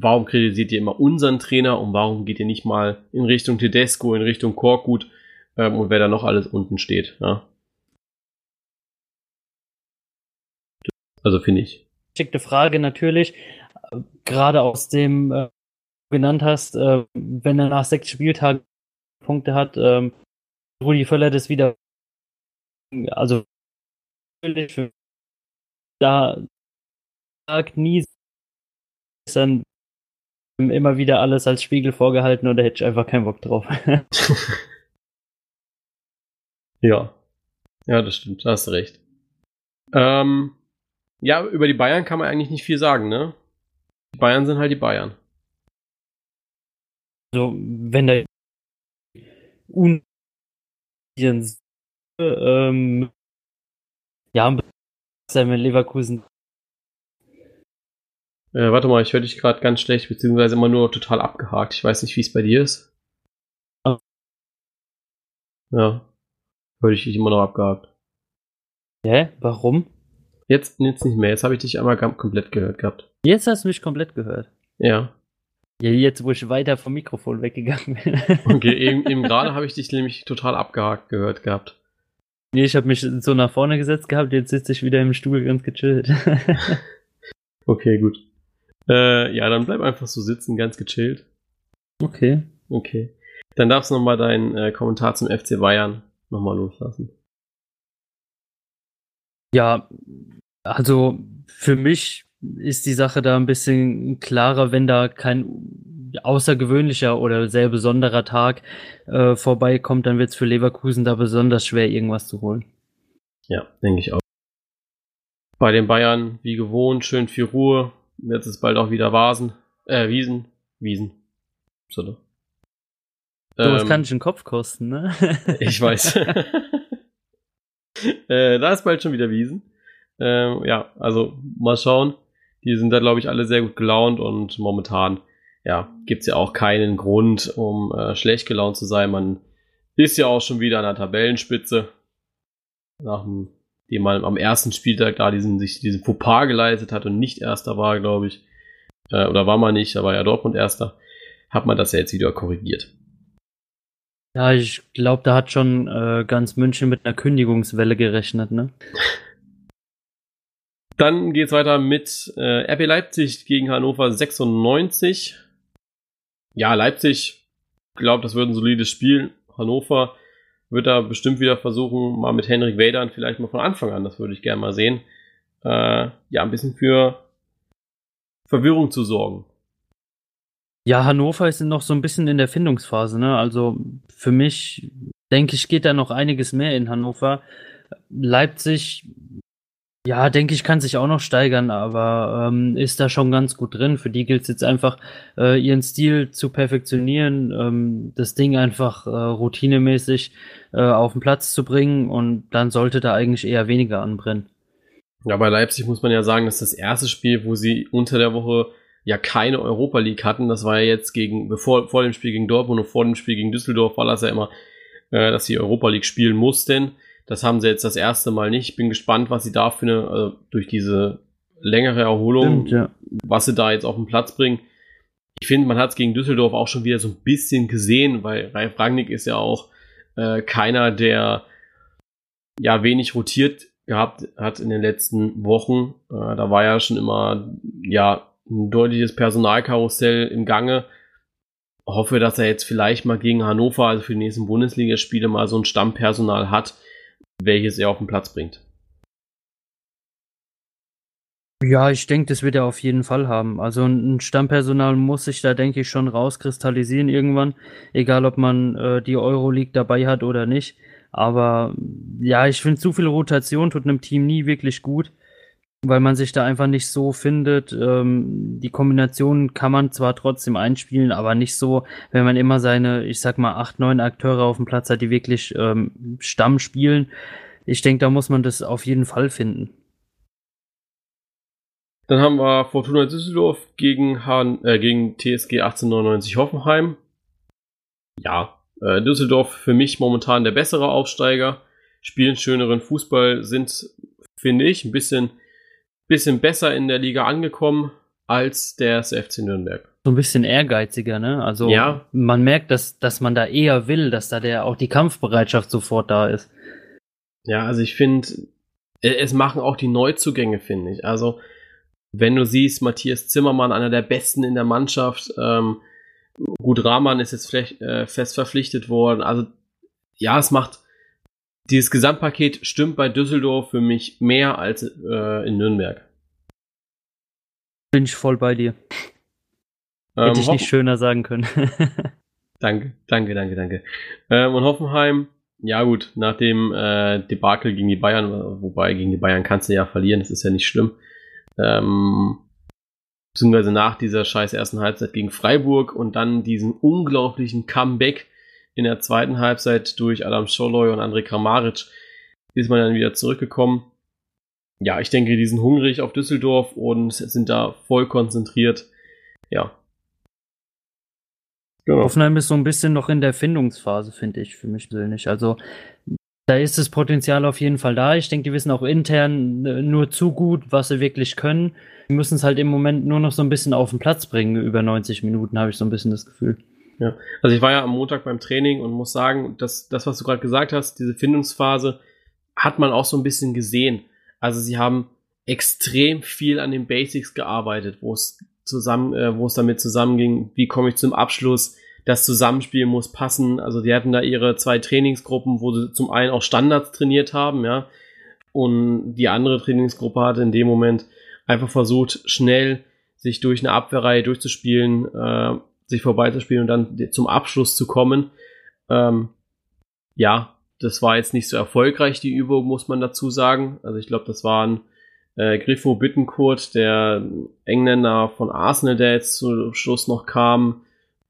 warum kritisiert ihr immer unseren Trainer und warum geht ihr nicht mal in Richtung Tedesco, in Richtung Korkut ähm, und wer da noch alles unten steht. Ja? Also finde ich. Schickte Frage natürlich, gerade aus dem äh, genannt hast, äh, wenn er nach sechs Spieltagen Punkte hat, ähm, Rudi Völler das wieder, also da sagt nie dann immer wieder alles als Spiegel vorgehalten oder hätte ich einfach keinen Bock drauf. [laughs] ja. Ja, das stimmt, da hast du recht. Ähm, ja, über die Bayern kann man eigentlich nicht viel sagen, ne? Die Bayern sind halt die Bayern. Also, wenn da un ähm, ja, sein mit Leverkusen. Äh, warte mal, ich höre dich gerade ganz schlecht, beziehungsweise immer nur total abgehakt. Ich weiß nicht, wie es bei dir ist. Ah. Ja, höre ich dich immer noch abgehakt. Hä? Warum? Jetzt, jetzt nicht mehr. Jetzt habe ich dich einmal komplett gehört gehabt. Jetzt hast du mich komplett gehört. Ja. Ja, jetzt, wo ich weiter vom Mikrofon weggegangen bin. [laughs] okay, eben, eben gerade habe ich dich nämlich total abgehakt gehört gehabt. Nee, ich habe mich so nach vorne gesetzt gehabt, jetzt sitze ich wieder im Stuhl ganz gechillt. [laughs] okay, gut. Äh, ja, dann bleib einfach so sitzen, ganz gechillt. Okay. Okay. Dann darfst du nochmal deinen äh, Kommentar zum FC Bayern nochmal loslassen. Ja, also für mich ist die Sache da ein bisschen klarer, wenn da kein außergewöhnlicher oder sehr besonderer Tag äh, vorbeikommt, dann wird es für Leverkusen da besonders schwer, irgendwas zu holen. Ja, denke ich auch. Bei den Bayern, wie gewohnt, schön viel Ruhe. Jetzt ist bald auch wieder Vasen, äh, Wiesen, Wiesen. So, ne? So, was ähm, kann ich den Kopf kosten, ne? [laughs] ich weiß. [laughs] äh, da ist bald schon wieder Wiesen. Ähm, ja, also mal schauen. Die sind da, glaube ich, alle sehr gut gelaunt und momentan, ja, gibt es ja auch keinen Grund, um äh, schlecht gelaunt zu sein. Man ist ja auch schon wieder an der Tabellenspitze. Nach dem, dem man am ersten Spieltag da diesen, sich diesen Fauxpas geleitet hat und nicht Erster war, glaube ich. Äh, oder war man nicht, da war ja Dortmund Erster. Hat man das ja jetzt wieder korrigiert. Ja, ich glaube, da hat schon äh, ganz München mit einer Kündigungswelle gerechnet, ne? [laughs] Dann geht's weiter mit äh, RB Leipzig gegen Hannover 96. Ja, Leipzig, glaube, das wird ein solides Spiel. Hannover wird da bestimmt wieder versuchen, mal mit Henrik Wadern vielleicht mal von Anfang an, das würde ich gerne mal sehen, äh, ja, ein bisschen für Verwirrung zu sorgen. Ja, Hannover ist noch so ein bisschen in der Findungsphase, ne? Also für mich, denke ich, geht da noch einiges mehr in Hannover. Leipzig Ja, denke ich, kann sich auch noch steigern, aber ähm, ist da schon ganz gut drin. Für die gilt es jetzt einfach, äh, ihren Stil zu perfektionieren, ähm, das Ding einfach äh, routinemäßig äh, auf den Platz zu bringen und dann sollte da eigentlich eher weniger anbrennen. Ja, bei Leipzig muss man ja sagen, dass das erste Spiel, wo sie unter der Woche ja keine Europa League hatten, das war ja jetzt gegen, bevor, vor dem Spiel gegen Dortmund und vor dem Spiel gegen Düsseldorf war das ja immer, äh, dass sie Europa League spielen mussten. Das haben sie jetzt das erste Mal nicht. Ich bin gespannt, was sie da für eine, also durch diese längere Erholung, Stimmt, ja. was sie da jetzt auf den Platz bringen. Ich finde, man hat es gegen Düsseldorf auch schon wieder so ein bisschen gesehen, weil Ralf Rangnick ist ja auch äh, keiner, der ja wenig rotiert gehabt hat in den letzten Wochen. Äh, da war ja schon immer ja ein deutliches Personalkarussell im Gange. Hoffe, dass er jetzt vielleicht mal gegen Hannover, also für die nächsten Bundesligaspiele, mal so ein Stammpersonal hat, welches er auf den Platz bringt. Ja, ich denke, das wird er auf jeden Fall haben. Also ein Stammpersonal muss sich da, denke ich, schon rauskristallisieren irgendwann. Egal, ob man äh, die Euroleague dabei hat oder nicht. Aber ja, ich finde, zu viel Rotation tut einem Team nie wirklich gut, weil man sich da einfach nicht so findet. Ähm, die Kombination kann man zwar trotzdem einspielen, aber nicht so, wenn man immer seine, ich sag mal, acht, neun Akteure auf dem Platz hat, die wirklich ähm, Stamm spielen. Ich denke, da muss man das auf jeden Fall finden. Dann haben wir Fortuna Düsseldorf gegen, Hahn, äh, gegen TSG 1899 Hoffenheim. Ja, äh, Düsseldorf für mich momentan der bessere Aufsteiger, spielen schöneren Fußball, sind, finde ich, ein bisschen, bisschen besser in der Liga angekommen als der FC Nürnberg. So ein bisschen ehrgeiziger, ne? Also ja. man merkt, dass, dass man da eher will, dass da der auch die Kampfbereitschaft sofort da ist. Ja, also ich finde, äh, es machen auch die Neuzugänge, finde ich. Also, wenn du siehst, Matthias Zimmermann, einer der besten in der Mannschaft, ähm, Gut, Rahman ist jetzt vielleicht, äh, fest verpflichtet worden. Also ja, es macht dieses Gesamtpaket stimmt bei Düsseldorf für mich mehr als äh, in Nürnberg. Bin ich voll bei dir. Ähm, Hätte ich nicht schöner sagen können. [laughs] danke, danke, danke, danke. Ähm, und Hoffenheim, ja gut, nach dem äh, Debakel gegen die Bayern, wobei gegen die Bayern kannst du ja verlieren, das ist ja nicht schlimm. Ähm, beziehungsweise nach dieser scheiß ersten Halbzeit gegen Freiburg und dann diesen unglaublichen Comeback in der zweiten Halbzeit durch Adam Scholoy und André Kramaric ist man dann wieder zurückgekommen. Ja, ich denke, die sind hungrig auf Düsseldorf und sind da voll konzentriert. Ja. Genau. Hoffenheim ist so ein bisschen noch in der Findungsphase, finde ich, für mich persönlich. Also da ist das Potenzial auf jeden Fall da. Ich denke, die wissen auch intern äh, nur zu gut, was sie wirklich können. Die müssen es halt im Moment nur noch so ein bisschen auf den Platz bringen, über 90 Minuten, habe ich so ein bisschen das Gefühl. Ja, also ich war ja am Montag beim Training und muss sagen, dass das, was du gerade gesagt hast, diese Findungsphase, hat man auch so ein bisschen gesehen. Also sie haben extrem viel an den Basics gearbeitet, wo es zusammen, äh, wo es damit zusammenging, wie komme ich zum Abschluss, das Zusammenspiel muss passen. Also die hatten da ihre zwei Trainingsgruppen, wo sie zum einen auch Standards trainiert haben, ja, und die andere Trainingsgruppe hatte in dem Moment einfach versucht, schnell sich durch eine Abwehrreihe durchzuspielen, äh, sich vorbeizuspielen und dann zum Abschluss zu kommen. Ähm, ja, das war jetzt nicht so erfolgreich, die Übung, muss man dazu sagen. Also ich glaube, das waren äh, Griffo Bittencourt, der Engländer von Arsenal, der jetzt zum Schluss noch kam.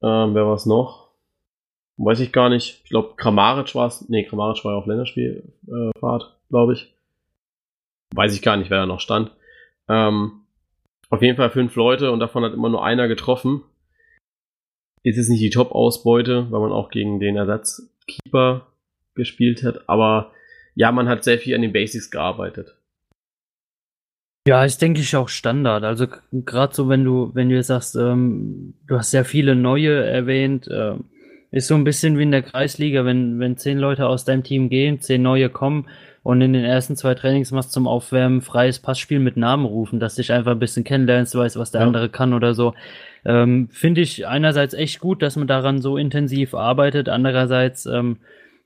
Ähm, wer war es noch? Weiß ich gar nicht. Ich glaube, Kramaric war es. Nee, Kramaric war ja auf Länderspielfahrt, äh, glaube ich. Weiß ich gar nicht, wer da noch stand. Ähm, auf jeden Fall fünf Leute und davon hat immer nur einer getroffen. Ist es nicht die Top-Ausbeute, weil man auch gegen den Ersatzkeeper gespielt hat, aber ja, man hat sehr viel an den Basics gearbeitet. Ja, ist denke ich auch Standard. Also gerade so, wenn du, wenn du jetzt sagst, ähm, du hast sehr viele neue erwähnt, äh, ist so ein bisschen wie in der Kreisliga, wenn, wenn zehn Leute aus deinem Team gehen, zehn neue kommen, und in den ersten zwei Trainings machst zum Aufwärmen freies Passspiel mit Namen rufen, dass dich einfach ein bisschen kennenlernst, weißt, was der ja. andere kann oder so. Ähm, Finde ich einerseits echt gut, dass man daran so intensiv arbeitet, andererseits ähm,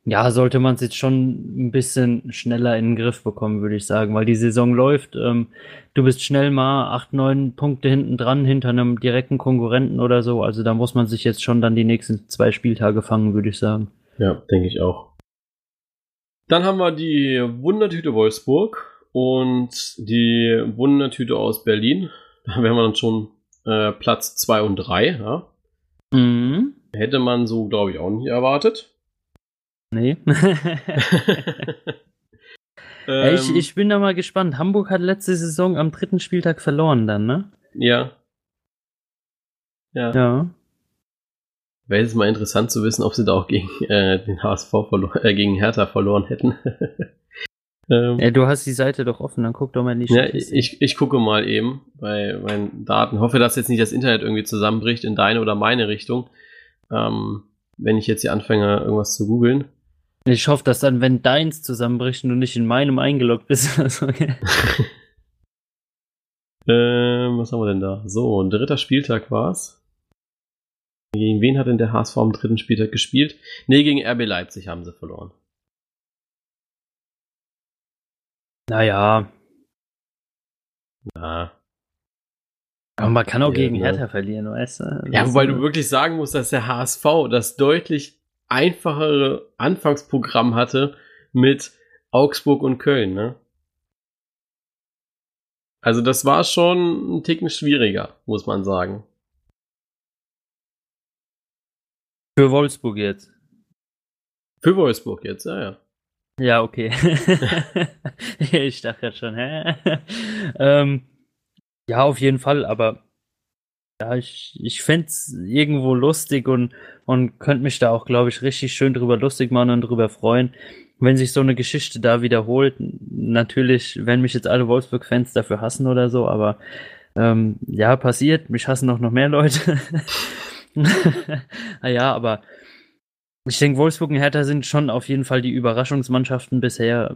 ja, sollte man es jetzt schon ein bisschen schneller in den Griff bekommen, würde ich sagen, weil die Saison läuft. Ähm, du bist schnell mal acht, neun Punkte hinten dran, hinter einem direkten Konkurrenten oder so. Also da muss man sich jetzt schon dann die nächsten zwei Spieltage fangen, würde ich sagen. Ja, denke ich auch. Dann haben wir die Wundertüte Wolfsburg und die Wundertüte aus Berlin. Da wären wir dann schon äh, Platz 2 und 3. Ja? Mhm. Hätte man so, glaube ich, auch nicht erwartet. Nee. [laughs] [laughs] Ähm, ich, ich bin da mal gespannt. Hamburg hat letzte Saison am dritten Spieltag verloren dann, ne? ja. Ja. Ja. Wäre jetzt mal interessant zu wissen, ob sie da auch gegen äh, den HSV verloren, äh, gegen Hertha verloren hätten. [laughs] ähm, ja. Du hast die Seite doch offen, dann guck doch mal in die ja, Statistik. ich, ich gucke mal eben bei meinen Daten. Hoffe, dass jetzt nicht das Internet irgendwie zusammenbricht in deine oder meine Richtung. Ähm, wenn ich jetzt hier anfange, irgendwas zu googeln. Ich hoffe, dass dann, wenn deins zusammenbricht und du nicht in meinem eingeloggt bist. [laughs] Also, okay. [laughs] Ähm, was haben wir denn da? So, ein dritter Spieltag war's. Gegen wen hat denn der HSV am dritten Spieltag gespielt? Nee, gegen RB Leipzig haben sie verloren. Naja, Ja. aber man kann auch Ja, gegen. Hertha verlieren, weißt du? Ja, Das, wobei äh, du wirklich sagen musst, dass der HSV das deutlich einfachere Anfangsprogramm hatte mit Augsburg und Köln, ne? Also das war schon ein Ticken schwieriger, muss man sagen. Für Wolfsburg jetzt. Für Wolfsburg jetzt, ja, ja. Ja, okay. [laughs] ich dachte jetzt schon, hä? ähm, ja, auf jeden Fall, aber ja, ich, ich fände es irgendwo lustig und, und könnte mich da auch, glaube ich, richtig schön drüber lustig machen und drüber freuen, wenn sich so eine Geschichte da wiederholt. Natürlich, wenn mich jetzt alle Wolfsburg-Fans dafür hassen oder so, aber ähm, ja, passiert, mich hassen auch noch mehr Leute. [laughs] naja, aber ich denke, Wolfsburg und Hertha sind schon auf jeden Fall die Überraschungsmannschaften bisher.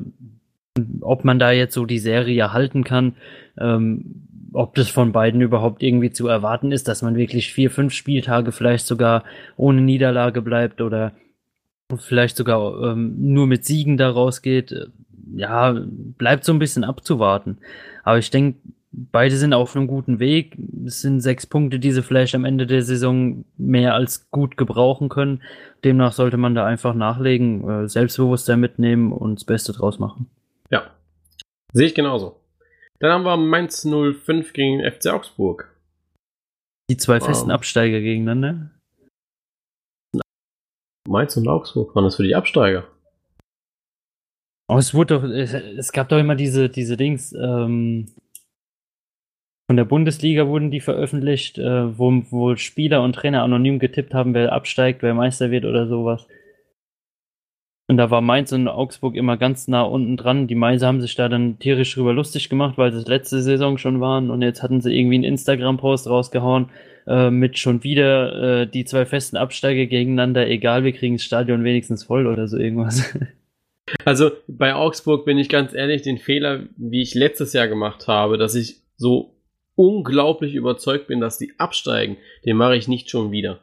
Ob man da jetzt so die Serie halten kann, ähm, ob das von beiden überhaupt irgendwie zu erwarten ist, dass man wirklich vier, fünf Spieltage vielleicht sogar ohne Niederlage bleibt oder vielleicht sogar ähm, nur mit Siegen da rausgeht. äh, Ja, bleibt so ein bisschen abzuwarten. Aber ich denke, beide sind auf einem guten Weg. Es sind sechs Punkte, die sie vielleicht am Ende der Saison mehr als gut gebrauchen können. Demnach sollte man da einfach nachlegen, äh, Selbstbewusstsein mitnehmen und das Beste draus machen. Ja. Sehe ich genauso. Dann haben wir Mainz 05 gegen den FC Augsburg. Die zwei Wow. festen Absteiger gegeneinander. Mainz und Augsburg waren das für die Absteiger. Oh, es wurde doch, es, es gab doch immer diese, diese Dings, ähm, von der Bundesliga wurden die veröffentlicht, äh, wo, wo Spieler und Trainer anonym getippt haben, wer absteigt, wer Meister wird oder sowas. Und da war Mainz und Augsburg immer ganz nah unten dran. Die Mainzer haben sich da dann tierisch drüber lustig gemacht, weil das letzte Saison schon waren. Und jetzt hatten sie irgendwie einen Instagram-Post rausgehauen äh, mit schon wieder äh, die zwei festen Absteiger gegeneinander. Egal, wir kriegen das Stadion wenigstens voll oder so irgendwas. [laughs] Also bei Augsburg bin ich ganz ehrlich, den Fehler, wie ich letztes Jahr gemacht habe, dass ich so unglaublich überzeugt bin, dass die absteigen, den mache ich nicht schon wieder.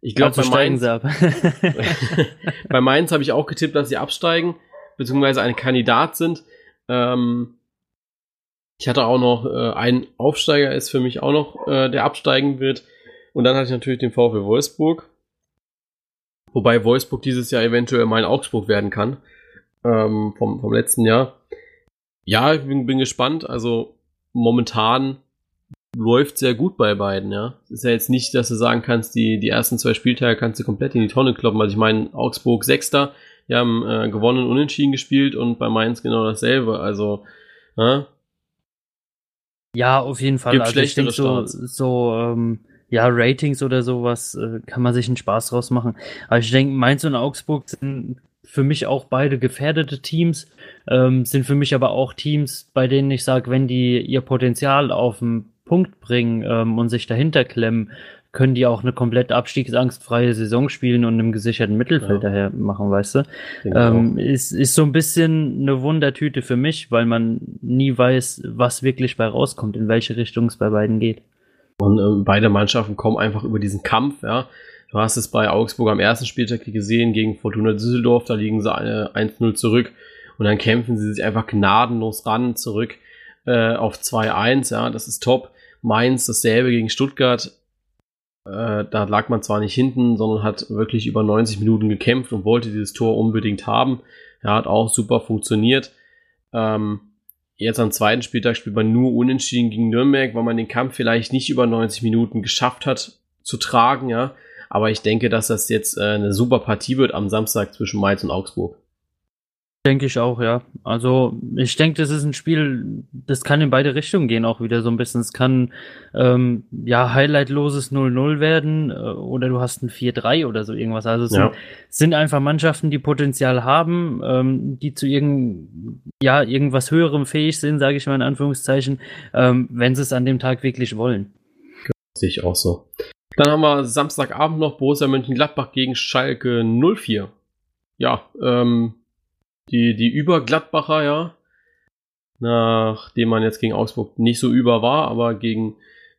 Ich glaube, Also bei Mainz, [laughs] [laughs] bei Mainz habe ich auch getippt, dass sie absteigen, beziehungsweise ein Kandidat sind. Ähm, ich hatte auch noch äh, einen Aufsteiger, ist für mich auch noch, äh, der absteigen wird. Und dann hatte ich natürlich den VfL Wolfsburg. Wobei Wolfsburg dieses Jahr eventuell mein Augsburg werden kann. Ähm, vom, vom letzten Jahr. Ja, ich bin, bin gespannt. Also momentan läuft sehr gut bei beiden, ja. Es ist ja jetzt nicht, dass du sagen kannst, die, die ersten zwei Spieltage kannst du komplett in die Tonne kloppen. Also ich meine, Augsburg Sechster, die haben äh, gewonnen und unentschieden gespielt und bei Mainz genau dasselbe. Also, ja, Ja, auf jeden Fall. Gibt also ich denke so, so ähm, ja, Ratings oder sowas äh, kann man sich einen Spaß draus machen. Aber ich denke, Mainz und Augsburg sind für mich auch beide gefährdete Teams, ähm, sind für mich aber auch Teams, bei denen ich sage, wenn die ihr Potenzial auf den Punkt bringen ähm, und sich dahinter klemmen, können die auch eine komplett abstiegsangstfreie Saison spielen und im gesicherten Mittelfeld Ja. daher machen, weißt du? Ähm, ist, ist so ein bisschen eine Wundertüte für mich, weil man nie weiß, was wirklich bei rauskommt, in welche Richtung es bei beiden geht. Und ähm, beide Mannschaften kommen einfach über diesen Kampf, ja. Du hast es bei Augsburg am ersten Spieltag gesehen gegen Fortuna Düsseldorf, da liegen sie äh, 1-0 zurück und dann kämpfen sie sich einfach gnadenlos ran zurück äh, auf 2-1, ja, das ist top. Mainz dasselbe gegen Stuttgart, äh, da lag man zwar nicht hinten, sondern hat wirklich über 90 Minuten gekämpft und wollte dieses Tor unbedingt haben. Ja, hat auch super funktioniert. Ähm, jetzt am zweiten Spieltag spielt man nur unentschieden gegen Nürnberg, weil man den Kampf vielleicht nicht über 90 Minuten geschafft hat zu tragen, ja. Aber ich denke, dass das jetzt äh, eine super Partie wird am Samstag zwischen Mainz und Augsburg. Denke ich auch, ja. Also ich denke, das ist ein Spiel, das kann in beide Richtungen gehen, auch wieder so ein bisschen. Es kann ähm, ja highlightloses 0-0 werden äh, oder du hast ein 4-3 oder so irgendwas. Also es ja. sind, sind, einfach Mannschaften, die Potenzial haben, ähm, die zu irgend, ja, irgendwas höherem fähig sind, sage ich mal in Anführungszeichen, ähm, wenn sie es an dem Tag wirklich wollen. Sehe ich auch so. Dann haben wir Samstagabend noch Borussia Mönchengladbach gegen Schalke 04. Ja, ähm, die, die Über-Gladbacher, ja. Nachdem man jetzt gegen Augsburg nicht so über war, aber gegen,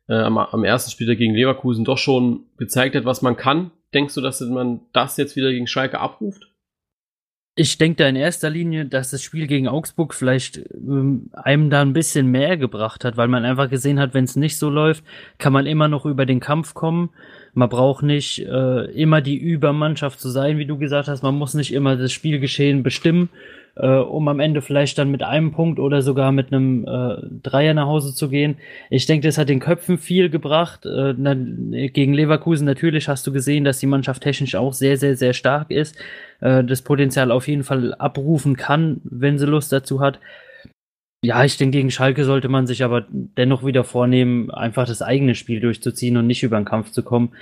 äh, am, am ersten Spieltag gegen Leverkusen doch schon gezeigt hat, was man kann. Denkst du, dass man das jetzt wieder gegen Schalke abruft? Ich denke da in erster Linie, dass das Spiel gegen Augsburg vielleicht ähm, einem da ein bisschen mehr gebracht hat, weil man einfach gesehen hat, wenn es nicht so läuft, kann man immer noch über den Kampf kommen. Man braucht nicht äh, immer die Übermannschaft zu sein, wie du gesagt hast. Man muss nicht immer das Spielgeschehen bestimmen, äh, um am Ende vielleicht dann mit einem Punkt oder sogar mit einem äh, Dreier nach Hause zu gehen. Ich denke, das hat den Köpfen viel gebracht. Äh, na, gegen Leverkusen natürlich hast du gesehen, dass die Mannschaft technisch auch sehr, sehr, sehr stark ist. Äh, das Potenzial auf jeden Fall abrufen kann, wenn sie Lust dazu hat. Ja, ich denke, gegen Schalke sollte man sich aber dennoch wieder vornehmen, einfach das eigene Spiel durchzuziehen und nicht über den Kampf zu kommen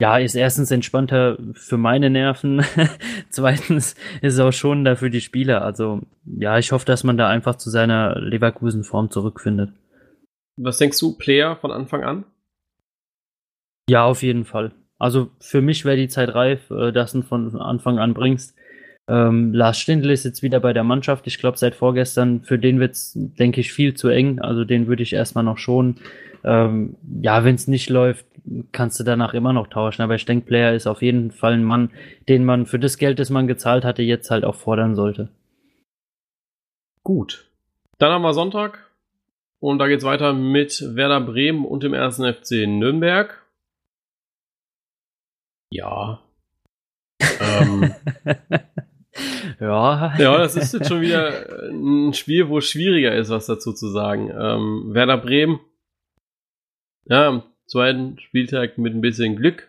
ja, ist erstens entspannter für meine Nerven. [laughs] Zweitens ist es auch schon da für die Spieler. Also, ja, ich hoffe, dass man da einfach zu seiner Leverkusen-Form zurückfindet. Was denkst du, Player von Anfang an? Ja, auf jeden Fall. Also, für mich wäre die Zeit reif, äh, dass du von Anfang an bringst. Ähm, Lars Stindl ist jetzt wieder bei der Mannschaft. Ich glaube, seit vorgestern, für den wird's, denke ich, viel zu eng. Also, den würde ich erstmal noch schonen. Ähm, ja, wenn es nicht läuft, kannst du danach immer noch tauschen. Aber ich denke, Player ist auf jeden Fall ein Mann, den man für das Geld, das man gezahlt hatte, jetzt halt auch fordern sollte. Gut. Dann haben wir Sonntag. Und da geht's weiter mit Werder Bremen und dem ersten FC Nürnberg. Ja. [laughs] ähm. ja. Ja, das ist jetzt schon wieder ein Spiel, wo es schwieriger ist, was dazu zu sagen. Ähm, Werder Bremen ja, am zweiten Spieltag mit ein bisschen Glück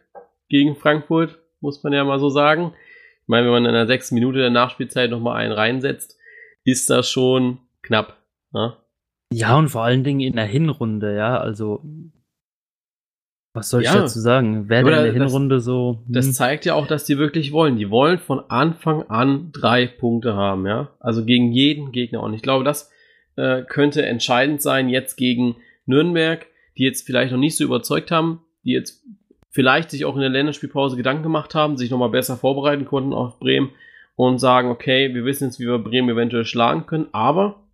gegen Frankfurt, muss man ja mal so sagen. Ich meine, wenn man in der sechsten Minute der Nachspielzeit nochmal einen reinsetzt, ist das schon knapp. Ne? Ja, und vor allen Dingen in der Hinrunde, ja, also was soll ich ja. dazu sagen? Wer denn in der Hinrunde das, so. Hm. Das zeigt ja auch, dass die wirklich wollen. Die wollen von Anfang an drei Punkte haben, ja. Also gegen jeden Gegner. Und ich glaube, das äh, könnte entscheidend sein jetzt gegen Nürnberg die jetzt vielleicht noch nicht so überzeugt haben, die jetzt vielleicht sich auch in der Länderspielpause Gedanken gemacht haben, sich nochmal besser vorbereiten konnten auf Bremen und sagen, okay, wir wissen jetzt, wie wir Bremen eventuell schlagen können, aber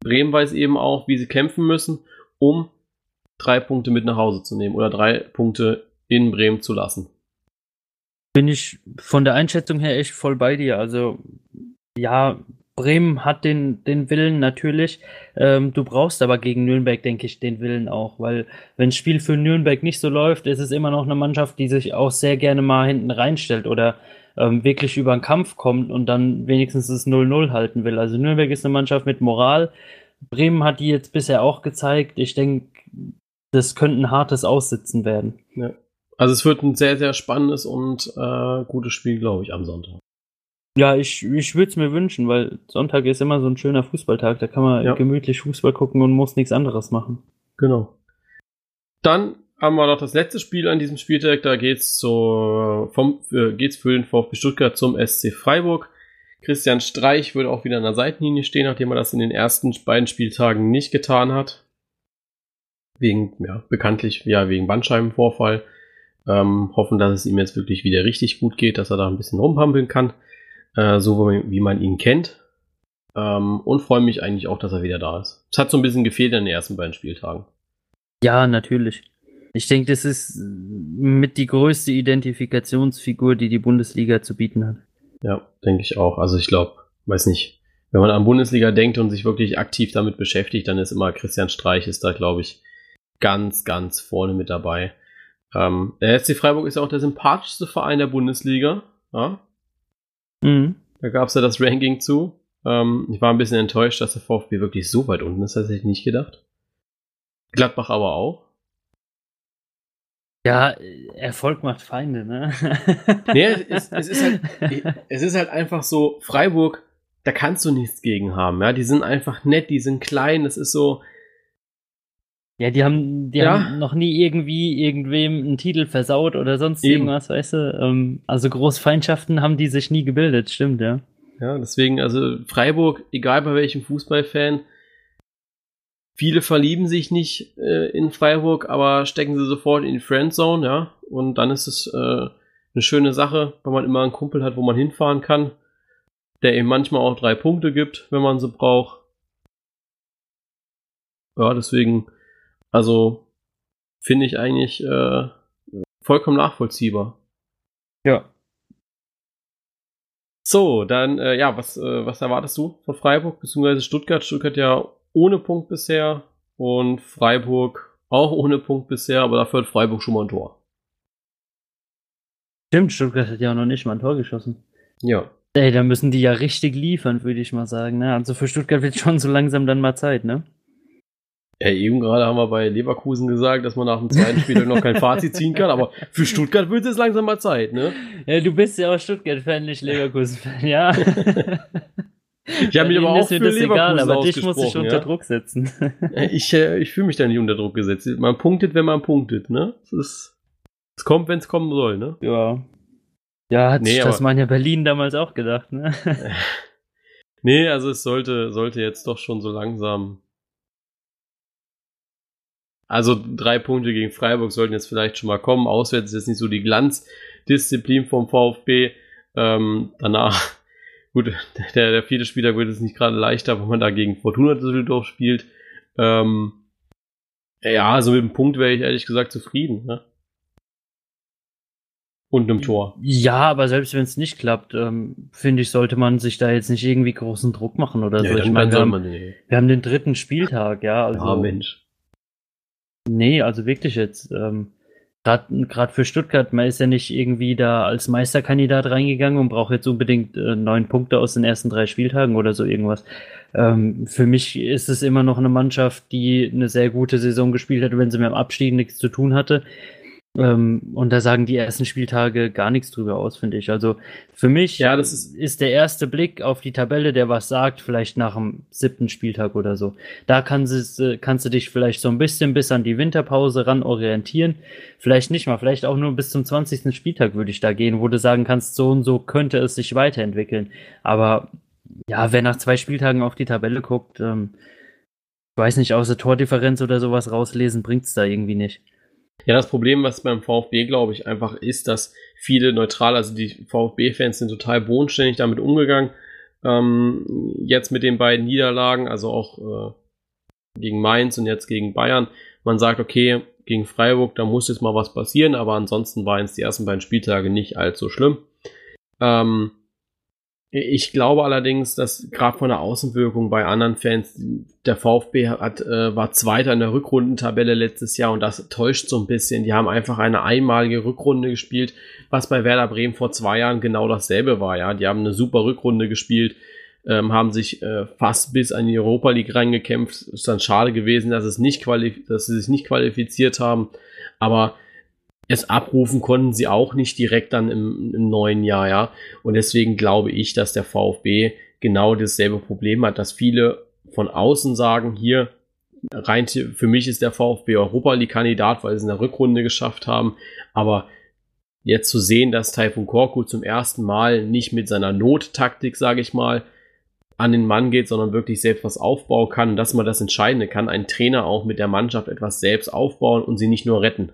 Bremen weiß eben auch, wie sie kämpfen müssen, um drei Punkte mit nach Hause zu nehmen oder drei Punkte in Bremen zu lassen. Bin ich von der Einschätzung her echt voll bei dir. Also, ja, Bremen hat den, den Willen natürlich. Ähm, du brauchst aber gegen Nürnberg, denke ich, den Willen auch, weil wenn das Spiel für Nürnberg nicht so läuft, ist es immer noch eine Mannschaft, die sich auch sehr gerne mal hinten reinstellt oder ähm, wirklich über den Kampf kommt und dann wenigstens das 0-0 halten will. Also Nürnberg ist eine Mannschaft mit Moral. Bremen hat die jetzt bisher auch gezeigt. Ich denke, das könnte ein hartes Aussitzen werden. Ja. Also es wird ein sehr, sehr spannendes und äh, gutes Spiel, glaube ich, am Sonntag. Ja, ich, ich würde es mir wünschen, weil Sonntag ist immer so ein schöner Fußballtag. Da kann man ja. gemütlich Fußball gucken und muss nichts anderes machen. Genau. Dann haben wir noch das letzte Spiel an diesem Spieltag. Da geht's so vom äh, geht's für den VfB Stuttgart zum SC Freiburg. Christian Streich würde auch wieder an der Seitenlinie stehen, nachdem er das in den ersten beiden Spieltagen nicht getan hat. Wegen, ja, bekanntlich, ja, wegen Bandscheibenvorfall. Ähm, hoffen, dass es ihm jetzt wirklich wieder richtig gut geht, dass er da ein bisschen rumhampeln kann äh, so wie man ihn kennt. Ähm, und freue mich eigentlich auch, dass er wieder da ist. Es hat so ein bisschen gefehlt in den ersten beiden Spieltagen. Ja, natürlich. Ich denke, das ist mit die größte Identifikationsfigur, die die Bundesliga zu bieten hat. Ja, denke ich auch. Also ich glaube, weiß nicht, wenn man an Bundesliga denkt und sich wirklich aktiv damit beschäftigt, dann ist immer Christian Streich ist da, glaube ich, ganz, ganz vorne mit dabei. Ähm, der SC Freiburg ist ja auch der sympathischste Verein der Bundesliga. Ja? Mhm. Da gab es ja das Ranking zu. Ähm, ich war ein bisschen enttäuscht, dass der VfB wirklich so weit unten ist, das hätte ich nicht gedacht. Gladbach aber auch. Ja, Erfolg macht Feinde, ne? nee, es, es, ist halt, es ist halt einfach so, Freiburg, da kannst du nichts gegen haben, ja. Die sind einfach nett, die sind klein, das ist so. Ja, die haben, die ja. haben noch nie irgendwie irgendwem einen Titel versaut oder sonst Eben. irgendwas, weißt du? Ähm, also Großfeindschaften haben die sich nie gebildet, stimmt, ja. Ja, deswegen, also Freiburg, egal bei welchem Fußballfan, Viele verlieben sich nicht äh, in Freiburg, aber stecken sie sofort in die Friendzone, ja. Und dann ist es äh, eine schöne Sache, wenn man immer einen Kumpel hat, wo man hinfahren kann, der eben manchmal auch drei Punkte gibt, wenn man sie braucht. Ja, deswegen, also finde ich eigentlich äh, vollkommen nachvollziehbar. Ja. So, dann, äh, ja, was, äh, was erwartest du von Freiburg, beziehungsweise Stuttgart? Stuttgart ja ohne Punkt bisher und Freiburg auch ohne Punkt bisher, aber dafür hat Freiburg schon mal ein Tor. Stimmt, Stuttgart hat ja auch noch nicht mal ein Tor geschossen. Ja. Ey, da müssen die ja richtig liefern, würde ich mal sagen. Ne? Also für Stuttgart wird schon so langsam dann mal Zeit, ne? Ja, eben gerade haben wir bei Leverkusen gesagt, dass man nach dem zweiten Spiel noch kein Fazit ziehen kann, aber für Stuttgart wird es langsam mal Zeit, ne? Ja, du bist ja auch Stuttgart-Fan, nicht Leverkusen-Fan, ja. [laughs] Ich habe mich aber auch für Leverkusen egal, aber dich muss ich unter Druck setzen. ich äh, ich fühle mich da nicht unter Druck gesetzt. Man punktet, wenn man punktet, ne? Es, ist, es kommt, wenn es kommen soll, ne? Ja. Ja, hat nee, das man ja Berlin damals auch gedacht, ne? [laughs] nee, also es sollte, sollte jetzt doch schon so langsam. Also drei Punkte gegen Freiburg sollten jetzt vielleicht schon mal kommen. Auswärts ist jetzt nicht so die Glanzdisziplin vom VfB. Ähm, danach [laughs] Gut, der, der vierte Spieltag wird es nicht gerade leichter, wenn man da gegen Fortuna Düsseldorf spielt. Ähm, ja, also mit dem Punkt wäre ich ehrlich gesagt zufrieden. Ne? Und einem Tor. Ja, aber selbst wenn es nicht klappt, ähm, finde ich, sollte man sich da jetzt nicht irgendwie großen Druck machen oder ja, so. Ich meine, wir, haben, wir haben den dritten Spieltag, ja. Also, ja, Mensch. Nee, also wirklich jetzt. Ähm, Gerade für Stuttgart, man ist ja nicht irgendwie da als Meisterkandidat reingegangen und braucht jetzt unbedingt äh, neun Punkte aus den ersten drei Spieltagen oder so irgendwas. Ähm, für mich ist es immer noch eine Mannschaft, die eine sehr gute Saison gespielt hat, wenn sie mit dem Abstieg nichts zu tun hatte. Ähm, und da sagen die ersten Spieltage gar nichts drüber aus, finde ich. Also für mich ja, das ist, ist der erste Blick auf die Tabelle, der was sagt, vielleicht nach dem siebten Spieltag oder so. Da kannst du, kannst du dich vielleicht so ein bisschen bis an die Winterpause ran orientieren. Vielleicht nicht mal, vielleicht auch nur bis zum 20. Spieltag würde ich da gehen, wo du sagen kannst, so und so könnte es sich weiterentwickeln. Aber ja, wer nach zwei Spieltagen auf die Tabelle guckt, ähm, weiß nicht, außer Tordifferenz oder sowas rauslesen, bringt's da irgendwie nicht. Ja, das Problem, was beim VfB, glaube ich, einfach ist, dass viele neutral, also die VfB-Fans sind total bodenständig damit umgegangen. Ähm, jetzt mit den beiden Niederlagen, also auch äh, gegen Mainz und jetzt gegen Bayern. Man sagt, okay, gegen Freiburg, da muss jetzt mal was passieren, aber ansonsten waren es die ersten beiden Spieltage nicht allzu schlimm. Ähm, ich glaube allerdings, dass gerade von der Außenwirkung bei anderen Fans, der VfB hat, äh, war Zweiter in der Rückrundentabelle letztes Jahr und das täuscht so ein bisschen. Die haben einfach eine einmalige Rückrunde gespielt, was bei Werder Bremen vor zwei Jahren genau dasselbe war. Ja, die haben eine super Rückrunde gespielt, ähm, haben sich äh, fast bis an die Europa League reingekämpft. Ist dann schade gewesen, dass es nicht dass sie sich nicht qualifiziert haben. Aber es abrufen konnten sie auch nicht direkt dann im, im neuen Jahr, ja. Und deswegen glaube ich, dass der VfB genau dasselbe Problem hat, dass viele von außen sagen, hier, rein für mich ist der VfB Europa League Kandidat, weil sie es in der Rückrunde geschafft haben. Aber jetzt zu sehen, dass Taifun Korku zum ersten Mal nicht mit seiner Nottaktik, sage ich mal, an den Mann geht, sondern wirklich selbst was aufbauen kann dass man das Entscheidende kann, ein Trainer auch mit der Mannschaft etwas selbst aufbauen und sie nicht nur retten.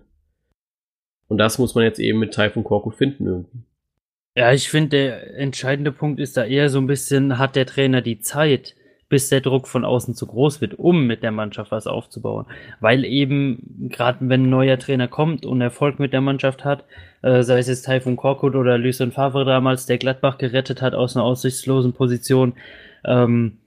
Und das muss man jetzt eben mit Typhoon Korkut finden irgendwie. Ja, ich finde, der entscheidende Punkt ist da eher so ein bisschen, hat der Trainer die Zeit, bis der Druck von außen zu groß wird, um mit der Mannschaft was aufzubauen. Weil eben, gerade wenn ein neuer Trainer kommt und Erfolg mit der Mannschaft hat, äh, sei es jetzt Taifun Korkut oder Lucien Favre damals, der Gladbach gerettet hat aus einer aussichtslosen Position, ähm,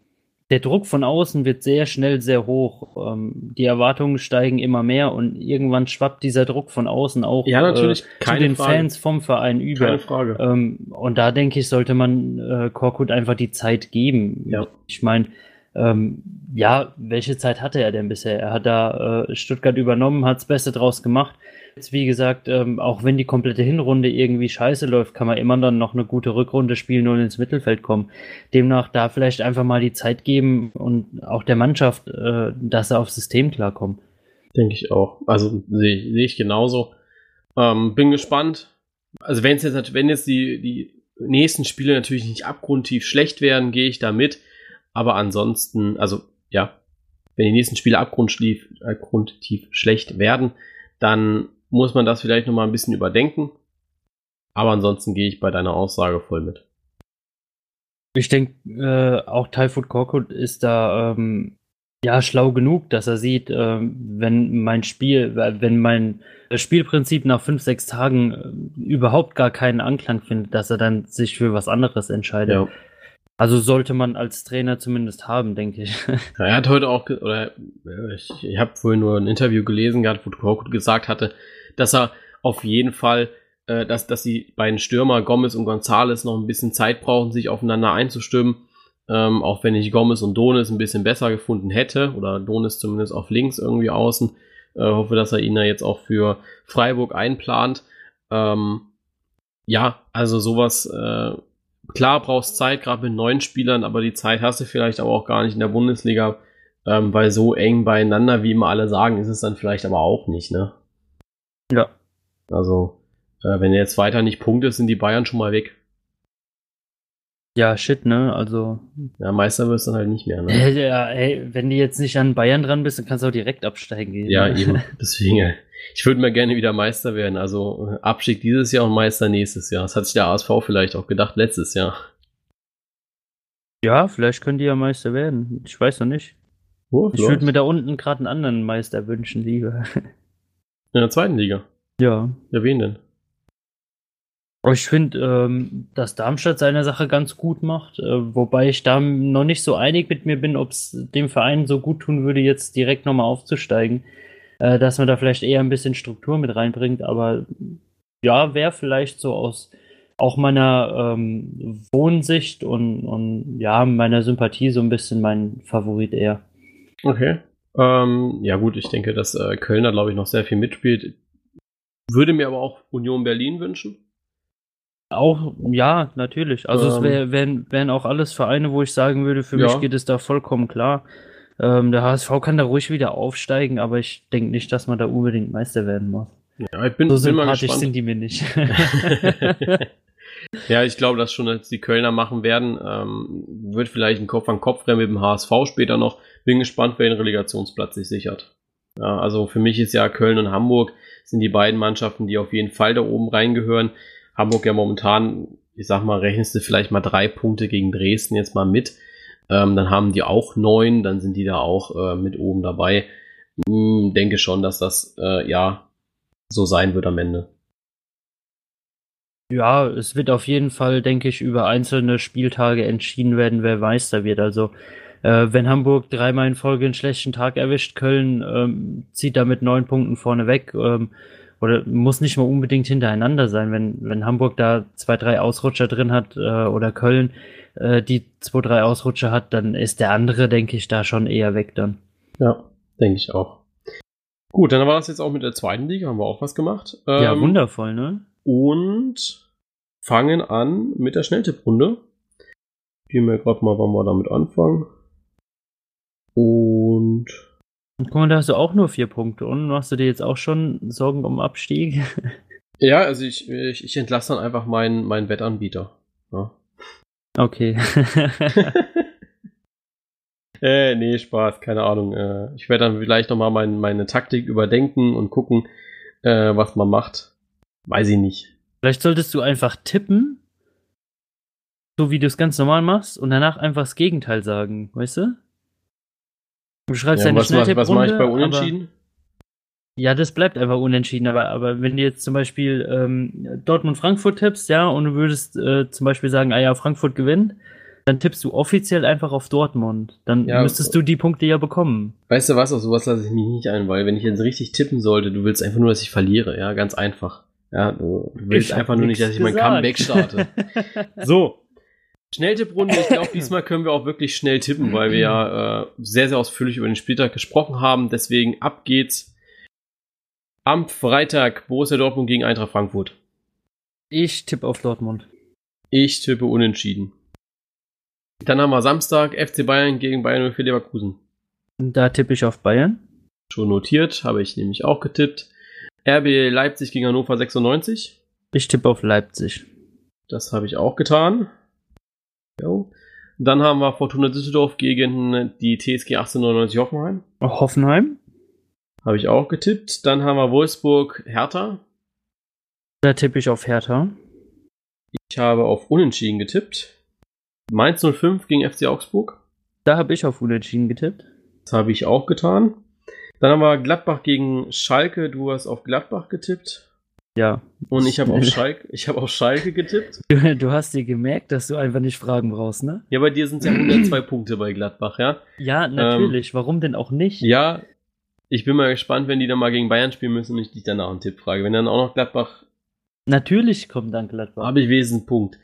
der Druck von außen wird sehr schnell sehr hoch. Ähm, die Erwartungen steigen immer mehr und irgendwann schwappt dieser Druck von außen auch ja, natürlich, äh, zu den Frage. Fans vom Verein über. Keine Frage. Ähm, und da denke ich, sollte man äh, Korkut einfach die Zeit geben. Ja. Ich meine, ähm, ja, welche Zeit hatte er denn bisher? Er hat da äh, Stuttgart übernommen, hat das Beste draus gemacht. Jetzt, wie gesagt, ähm, auch wenn die komplette Hinrunde irgendwie scheiße läuft, kann man immer dann noch eine gute Rückrunde spielen und ins Mittelfeld kommen. Demnach da vielleicht einfach mal die Zeit geben und auch der Mannschaft, äh, dass sie aufs System klarkommen. Denke ich auch. Also sehe ich, seh ich genauso. Ähm, bin gespannt. Also wenn jetzt, wenn jetzt die, die nächsten Spiele natürlich nicht abgrundtief schlecht werden, gehe ich da mit. Aber ansonsten, also ja, wenn die nächsten Spiele abgrundtief schlecht werden, dann muss man das vielleicht nochmal ein bisschen überdenken. Aber ansonsten gehe ich bei deiner Aussage voll mit. Ich denke, äh, auch Typhoon Korkut ist da ähm, ja schlau genug, dass er sieht, äh, wenn mein Spiel, wenn mein Spielprinzip nach fünf, sechs Tagen äh, überhaupt gar keinen Anklang findet, dass er dann sich für was anderes entscheidet. Ja. Also sollte man als Trainer zumindest haben, denke ich. [laughs] Ja, er hat heute auch, oder ich, ich habe vorhin nur ein Interview gelesen gehabt, wo Korkut gesagt hatte, dass er auf jeden Fall, äh, dass, dass die beiden Stürmer Gomez und Gonzales noch ein bisschen Zeit brauchen, sich aufeinander einzustimmen. Ähm, auch wenn ich Gomez und Donis ein bisschen besser gefunden hätte, oder Donis zumindest auf links irgendwie außen. Äh, hoffe, dass er ihn da jetzt auch für Freiburg einplant. Ähm, ja, also sowas, äh, klar brauchst Zeit, gerade mit neuen Spielern, aber die Zeit hast du vielleicht aber auch gar nicht in der Bundesliga, ähm, weil so eng beieinander, wie immer alle sagen, ist es dann vielleicht aber auch nicht, ne? Ja. Also, äh, wenn er jetzt weiter nicht punktet, sind die Bayern schon mal weg. Ja, shit, ne? Also. Ja, Meister wirst du dann halt nicht mehr, ne? Äh, [laughs] ja, ey, wenn du jetzt nicht an Bayern dran bist, dann kannst du auch direkt absteigen gehen. Ja, ne? [laughs] eben. Deswegen. Ich würde mal gerne wieder Meister werden. Also Abstieg dieses Jahr und Meister nächstes Jahr. Das hat sich der ASV vielleicht auch gedacht letztes Jahr. Ja, vielleicht können die ja Meister werden. Ich weiß noch nicht. Oh, ich würde mir da unten gerade einen anderen Meister wünschen, lieber. [laughs] In der zweiten Liga? Ja. Ja, wen denn? Ich finde, ähm, dass Darmstadt seine Sache ganz gut macht, äh, wobei ich da noch nicht so einig mit mir bin, ob es dem Verein so gut tun würde, jetzt direkt nochmal aufzusteigen. Äh, dass man da vielleicht eher ein bisschen Struktur mit reinbringt, aber ja, wäre vielleicht so aus auch meiner ähm, Wohnsicht und, und ja, meiner Sympathie so ein bisschen mein Favorit eher. Okay. Ähm, ja, gut, ich denke, dass äh, Kölner, glaube ich, noch sehr viel mitspielt. Würde mir aber auch Union Berlin wünschen. Auch, ja, natürlich. Also ähm, es wär, wären, wären auch alles Vereine, wo ich sagen würde, für ja. mich geht es da vollkommen klar. Ähm, der HSV kann da ruhig wieder aufsteigen, aber ich denke nicht, dass man da unbedingt Meister werden muss. Ja, ich bin, so bin mal gespannt. sind die mir nicht. [laughs] ja, ich glaube, dass schon dass die Kölner machen werden. Ähm, wird vielleicht ein Kopf an Kopf rennen mit dem HSV später noch. Bin gespannt, wer den Relegationsplatz sich sichert. Ja, also für mich ist ja Köln und Hamburg sind die beiden Mannschaften, die auf jeden Fall da oben reingehören. Hamburg ja momentan, ich sag mal, rechnest du vielleicht mal drei Punkte gegen Dresden jetzt mal mit. Ähm, dann haben die auch neun, dann sind die da auch äh, mit oben dabei. Hm, denke schon, dass das äh, ja so sein wird am Ende. Ja, es wird auf jeden Fall, denke ich, über einzelne Spieltage entschieden werden, wer Meister wird. Also äh, wenn Hamburg dreimal in Folge einen schlechten Tag erwischt, Köln ähm, zieht da mit neun Punkten vorne weg. Ähm, oder muss nicht mal unbedingt hintereinander sein. Wenn, wenn Hamburg da zwei, drei Ausrutscher drin hat äh, oder Köln äh, die zwei, drei Ausrutscher hat, dann ist der andere, denke ich, da schon eher weg dann. Ja, denke ich auch. Gut, dann war das jetzt auch mit der zweiten Liga, haben wir auch was gemacht. Ähm, ja, wundervoll, ne? Und fangen an mit der Schnelltipprunde. Gehen wir gerade mal, wann wir damit anfangen. Und. Und guck mal, da hast du auch nur vier Punkte. Und machst du dir jetzt auch schon Sorgen um Abstieg? [laughs] Ja, also ich, ich, ich entlasse dann einfach meinen, meinen Wettanbieter. Ja. Okay. [laughs] äh, nee, Spaß, keine Ahnung. Äh, ich werde dann vielleicht nochmal mein, meine Taktik überdenken und gucken, äh, was man macht. Weiß ich nicht. Vielleicht solltest du einfach tippen, so wie du es ganz normal machst, und danach einfach das Gegenteil sagen, weißt du? Du schreibst ja, deine was, was, was mache ich bei Unentschieden? Ja, das bleibt einfach unentschieden, aber, aber wenn du jetzt zum Beispiel ähm, Dortmund-Frankfurt tippst, ja, und du würdest äh, zum Beispiel sagen, ah ja, Frankfurt gewinnt, Dann tippst du offiziell einfach auf Dortmund. Dann Ja, müsstest du die Punkte ja bekommen. Weißt du was, auf sowas lasse ich mich nicht ein, weil wenn ich jetzt richtig tippen sollte, du willst einfach nur, dass ich verliere, ja, ganz einfach. Ja, du, willst Ich einfach nur nicht, dass ich mein gesagt. Comeback starte. [laughs] So. Schnelltipprunde, ich glaube, [laughs] diesmal können wir auch wirklich schnell tippen, weil wir ja äh, sehr, sehr ausführlich über den Spieltag gesprochen haben. Deswegen ab geht's. Am Freitag Borussia Dortmund gegen Eintracht Frankfurt. Ich tippe auf Dortmund. Ich tippe unentschieden. Dann haben wir Samstag FC Bayern gegen Bayern 04 Leverkusen. Da tippe ich auf Bayern. Schon notiert, habe ich nämlich auch getippt. RB Leipzig gegen Hannover 96. Ich tippe auf Leipzig. Das habe ich auch getan. Jo. Dann haben wir Fortuna Düsseldorf gegen die TSG 1899 Hoffenheim. Hoffenheim. Habe ich auch getippt. Dann haben wir Wolfsburg Hertha. Da tippe ich auf Hertha. Ich habe auf Unentschieden getippt. Mainz 05 gegen FC Augsburg. Da habe ich auf Unentschieden getippt. Das habe ich auch getan. Dann haben wir Gladbach gegen Schalke. Du hast auf Gladbach getippt. Ja. Und ich habe auf [laughs] Schalke, ich habe auf Schalke getippt. Du, du hast dir gemerkt, dass du einfach nicht fragen brauchst, ne? Ja, bei dir sind es ja 102 Punkte bei Gladbach, ja? Ja, natürlich. Warum denn auch nicht? Ja, ich bin mal gespannt, wenn die dann mal gegen Bayern spielen müssen und ich dich danach einen Tipp frage. Wenn dann auch noch Gladbach, Natürlich kommt dann Gladbach. habe ich einen Punkt.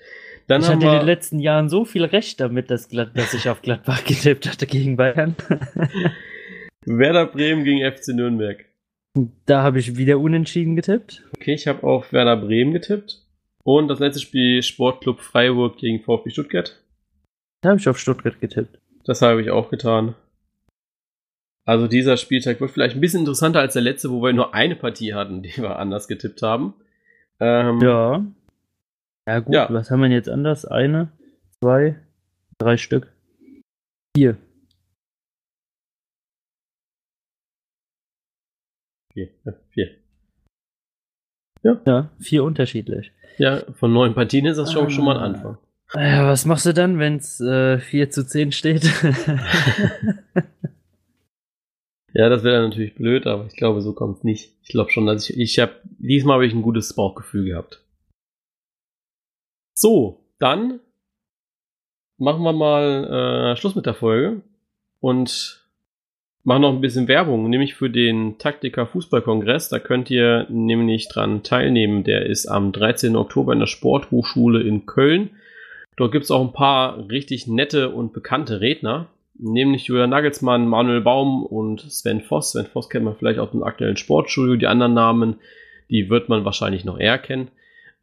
Dann ich haben hatte in den letzten Jahren so viel Recht damit, dass, Glad dass ich auf Gladbach [laughs] getippt hatte gegen Bayern. [laughs] Werder Bremen gegen FC Nürnberg. Da habe ich wieder unentschieden getippt. Okay, ich habe auf Werder Bremen getippt. Und das letzte Spiel Sportclub Freiburg gegen VfB Stuttgart. Da habe ich auf Stuttgart getippt. Das habe ich auch getan. Also dieser Spieltag wird vielleicht ein bisschen interessanter als der letzte, wo wir nur eine Partie hatten, die wir anders getippt haben. Ähm, Ja. Ja, gut, Ja. was haben wir jetzt anders? Eine, zwei, drei Stück. Vier. Vier. Ja, vier. Ja, vier unterschiedlich. ja, von neun Partien ist das schon, schon mal ein Anfang. Ja, was machst du dann, wenn es äh, 4 zu 10 steht? [laughs] [laughs] Ja, das wäre natürlich blöd, aber ich glaube, so kommt es nicht. Ich glaube schon, dass ich, ich habe, diesmal habe ich ein gutes Bauchgefühl gehabt. So, dann machen wir mal äh, Schluss mit der Folge und machen noch ein bisschen Werbung, nämlich für den Taktiker Fußballkongress. Da könnt ihr nämlich dran teilnehmen. Der ist am 13. Oktober in der Sporthochschule in Köln. Dort gibt es auch ein paar richtig nette und bekannte Redner nämlich Julian Nagelsmann, Manuel Baum und Sven Voss. Sven Voss kennt man vielleicht aus dem aktuellen Sportstudio. Die anderen Namen, die wird man wahrscheinlich noch eher kennen.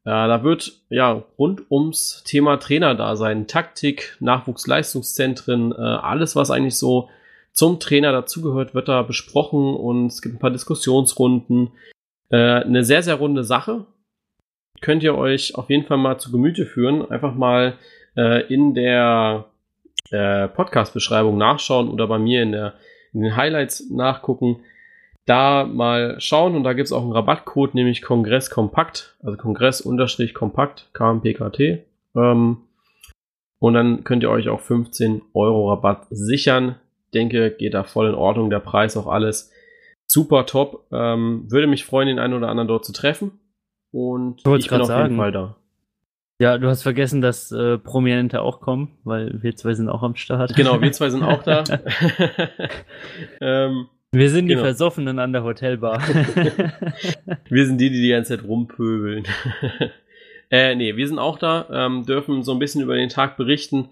Äh, da wird ja rund ums Thema Trainer da sein, Taktik, Nachwuchsleistungszentren, äh, alles, was eigentlich so zum Trainer dazugehört, wird da besprochen und es gibt ein paar Diskussionsrunden. Äh, eine sehr, sehr runde Sache. Könnt ihr euch auf jeden Fall mal zu Gemüte führen. Einfach mal äh, in der äh, Podcast-Beschreibung nachschauen oder bei mir in, der, in den Highlights nachgucken. Da mal schauen und da gibt es auch einen Rabattcode, nämlich Kongress Kompakt, also Kongress-Kompakt, KMPKT. Ähm, und dann könnt ihr euch auch 15 Euro Rabatt sichern. Denke, geht da voll in Ordnung, der Preis auch alles. Super top. Ähm, würde mich freuen, den einen oder anderen dort zu treffen. Und wollte ich bin auf jeden sagen. Fall da. ja, du hast vergessen, dass äh, Prominente auch kommen, weil wir zwei sind auch am Start. Genau, wir zwei sind auch da. [laughs] [laughs] ähm, Wir sind die Genau. Versoffenen an der Hotelbar. [laughs] wir sind die, die die ganze Zeit rumpöbeln. äh, nee, wir sind auch da, ähm, dürfen so ein bisschen über den Tag berichten,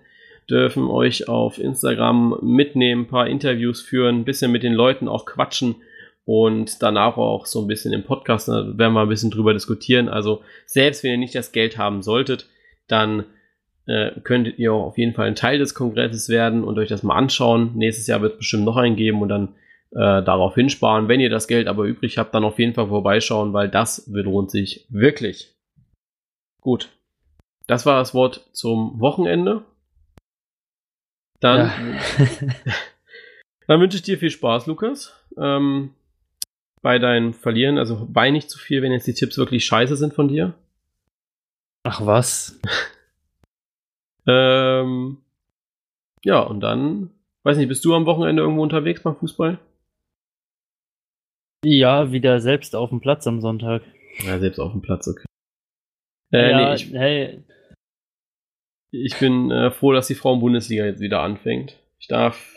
dürfen euch auf Instagram mitnehmen, ein paar Interviews führen, ein bisschen mit den Leuten auch quatschen und danach auch so ein bisschen im Podcast, da werden wir ein bisschen drüber diskutieren. Also selbst wenn ihr nicht das Geld haben solltet, dann äh, könntet ihr auch auf jeden Fall ein Teil des Kongresses werden und euch das mal anschauen. Nächstes Jahr wird es bestimmt noch einen geben und dann äh, darauf hinsparen. Wenn ihr das Geld aber übrig habt, dann auf jeden Fall vorbeischauen, weil das lohnt sich wirklich. Gut. Das war das Wort zum Wochenende. Dann, [laughs] dann wünsche ich dir viel Spaß, Lukas. Ähm, bei deinem Verlieren, also bei nicht zu viel, wenn jetzt die Tipps wirklich scheiße sind von dir. Ach was? [laughs] Ähm, ja, und dann, weiß nicht, bist du am Wochenende irgendwo unterwegs beim Fußball? Ja, wieder selbst auf dem Platz am Sonntag. Ja, selbst auf dem Platz, okay. Äh, ja, nee, ich, hey, ich bin äh, froh, dass die Frauen-Bundesliga jetzt wieder anfängt. Ich darf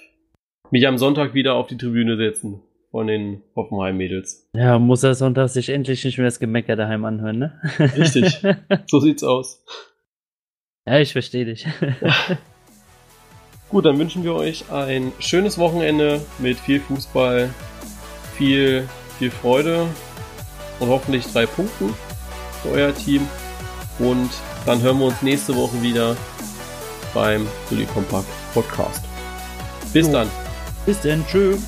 mich am Sonntag wieder auf die Tribüne setzen von den Hoffenheim-Mädels. Ja, muss er Sonntag sich endlich nicht mehr das Gemecker daheim anhören, ne? Richtig. [laughs] so sieht's aus. Ja, ich verstehe dich. [laughs] Gut, dann wünschen wir euch ein schönes Wochenende mit viel Fußball, viel, viel Freude und hoffentlich drei Punkten für euer Team. Und dann hören wir uns nächste Woche wieder beim Bully Compact Podcast. Bis dann. Bis dann. Tschüss.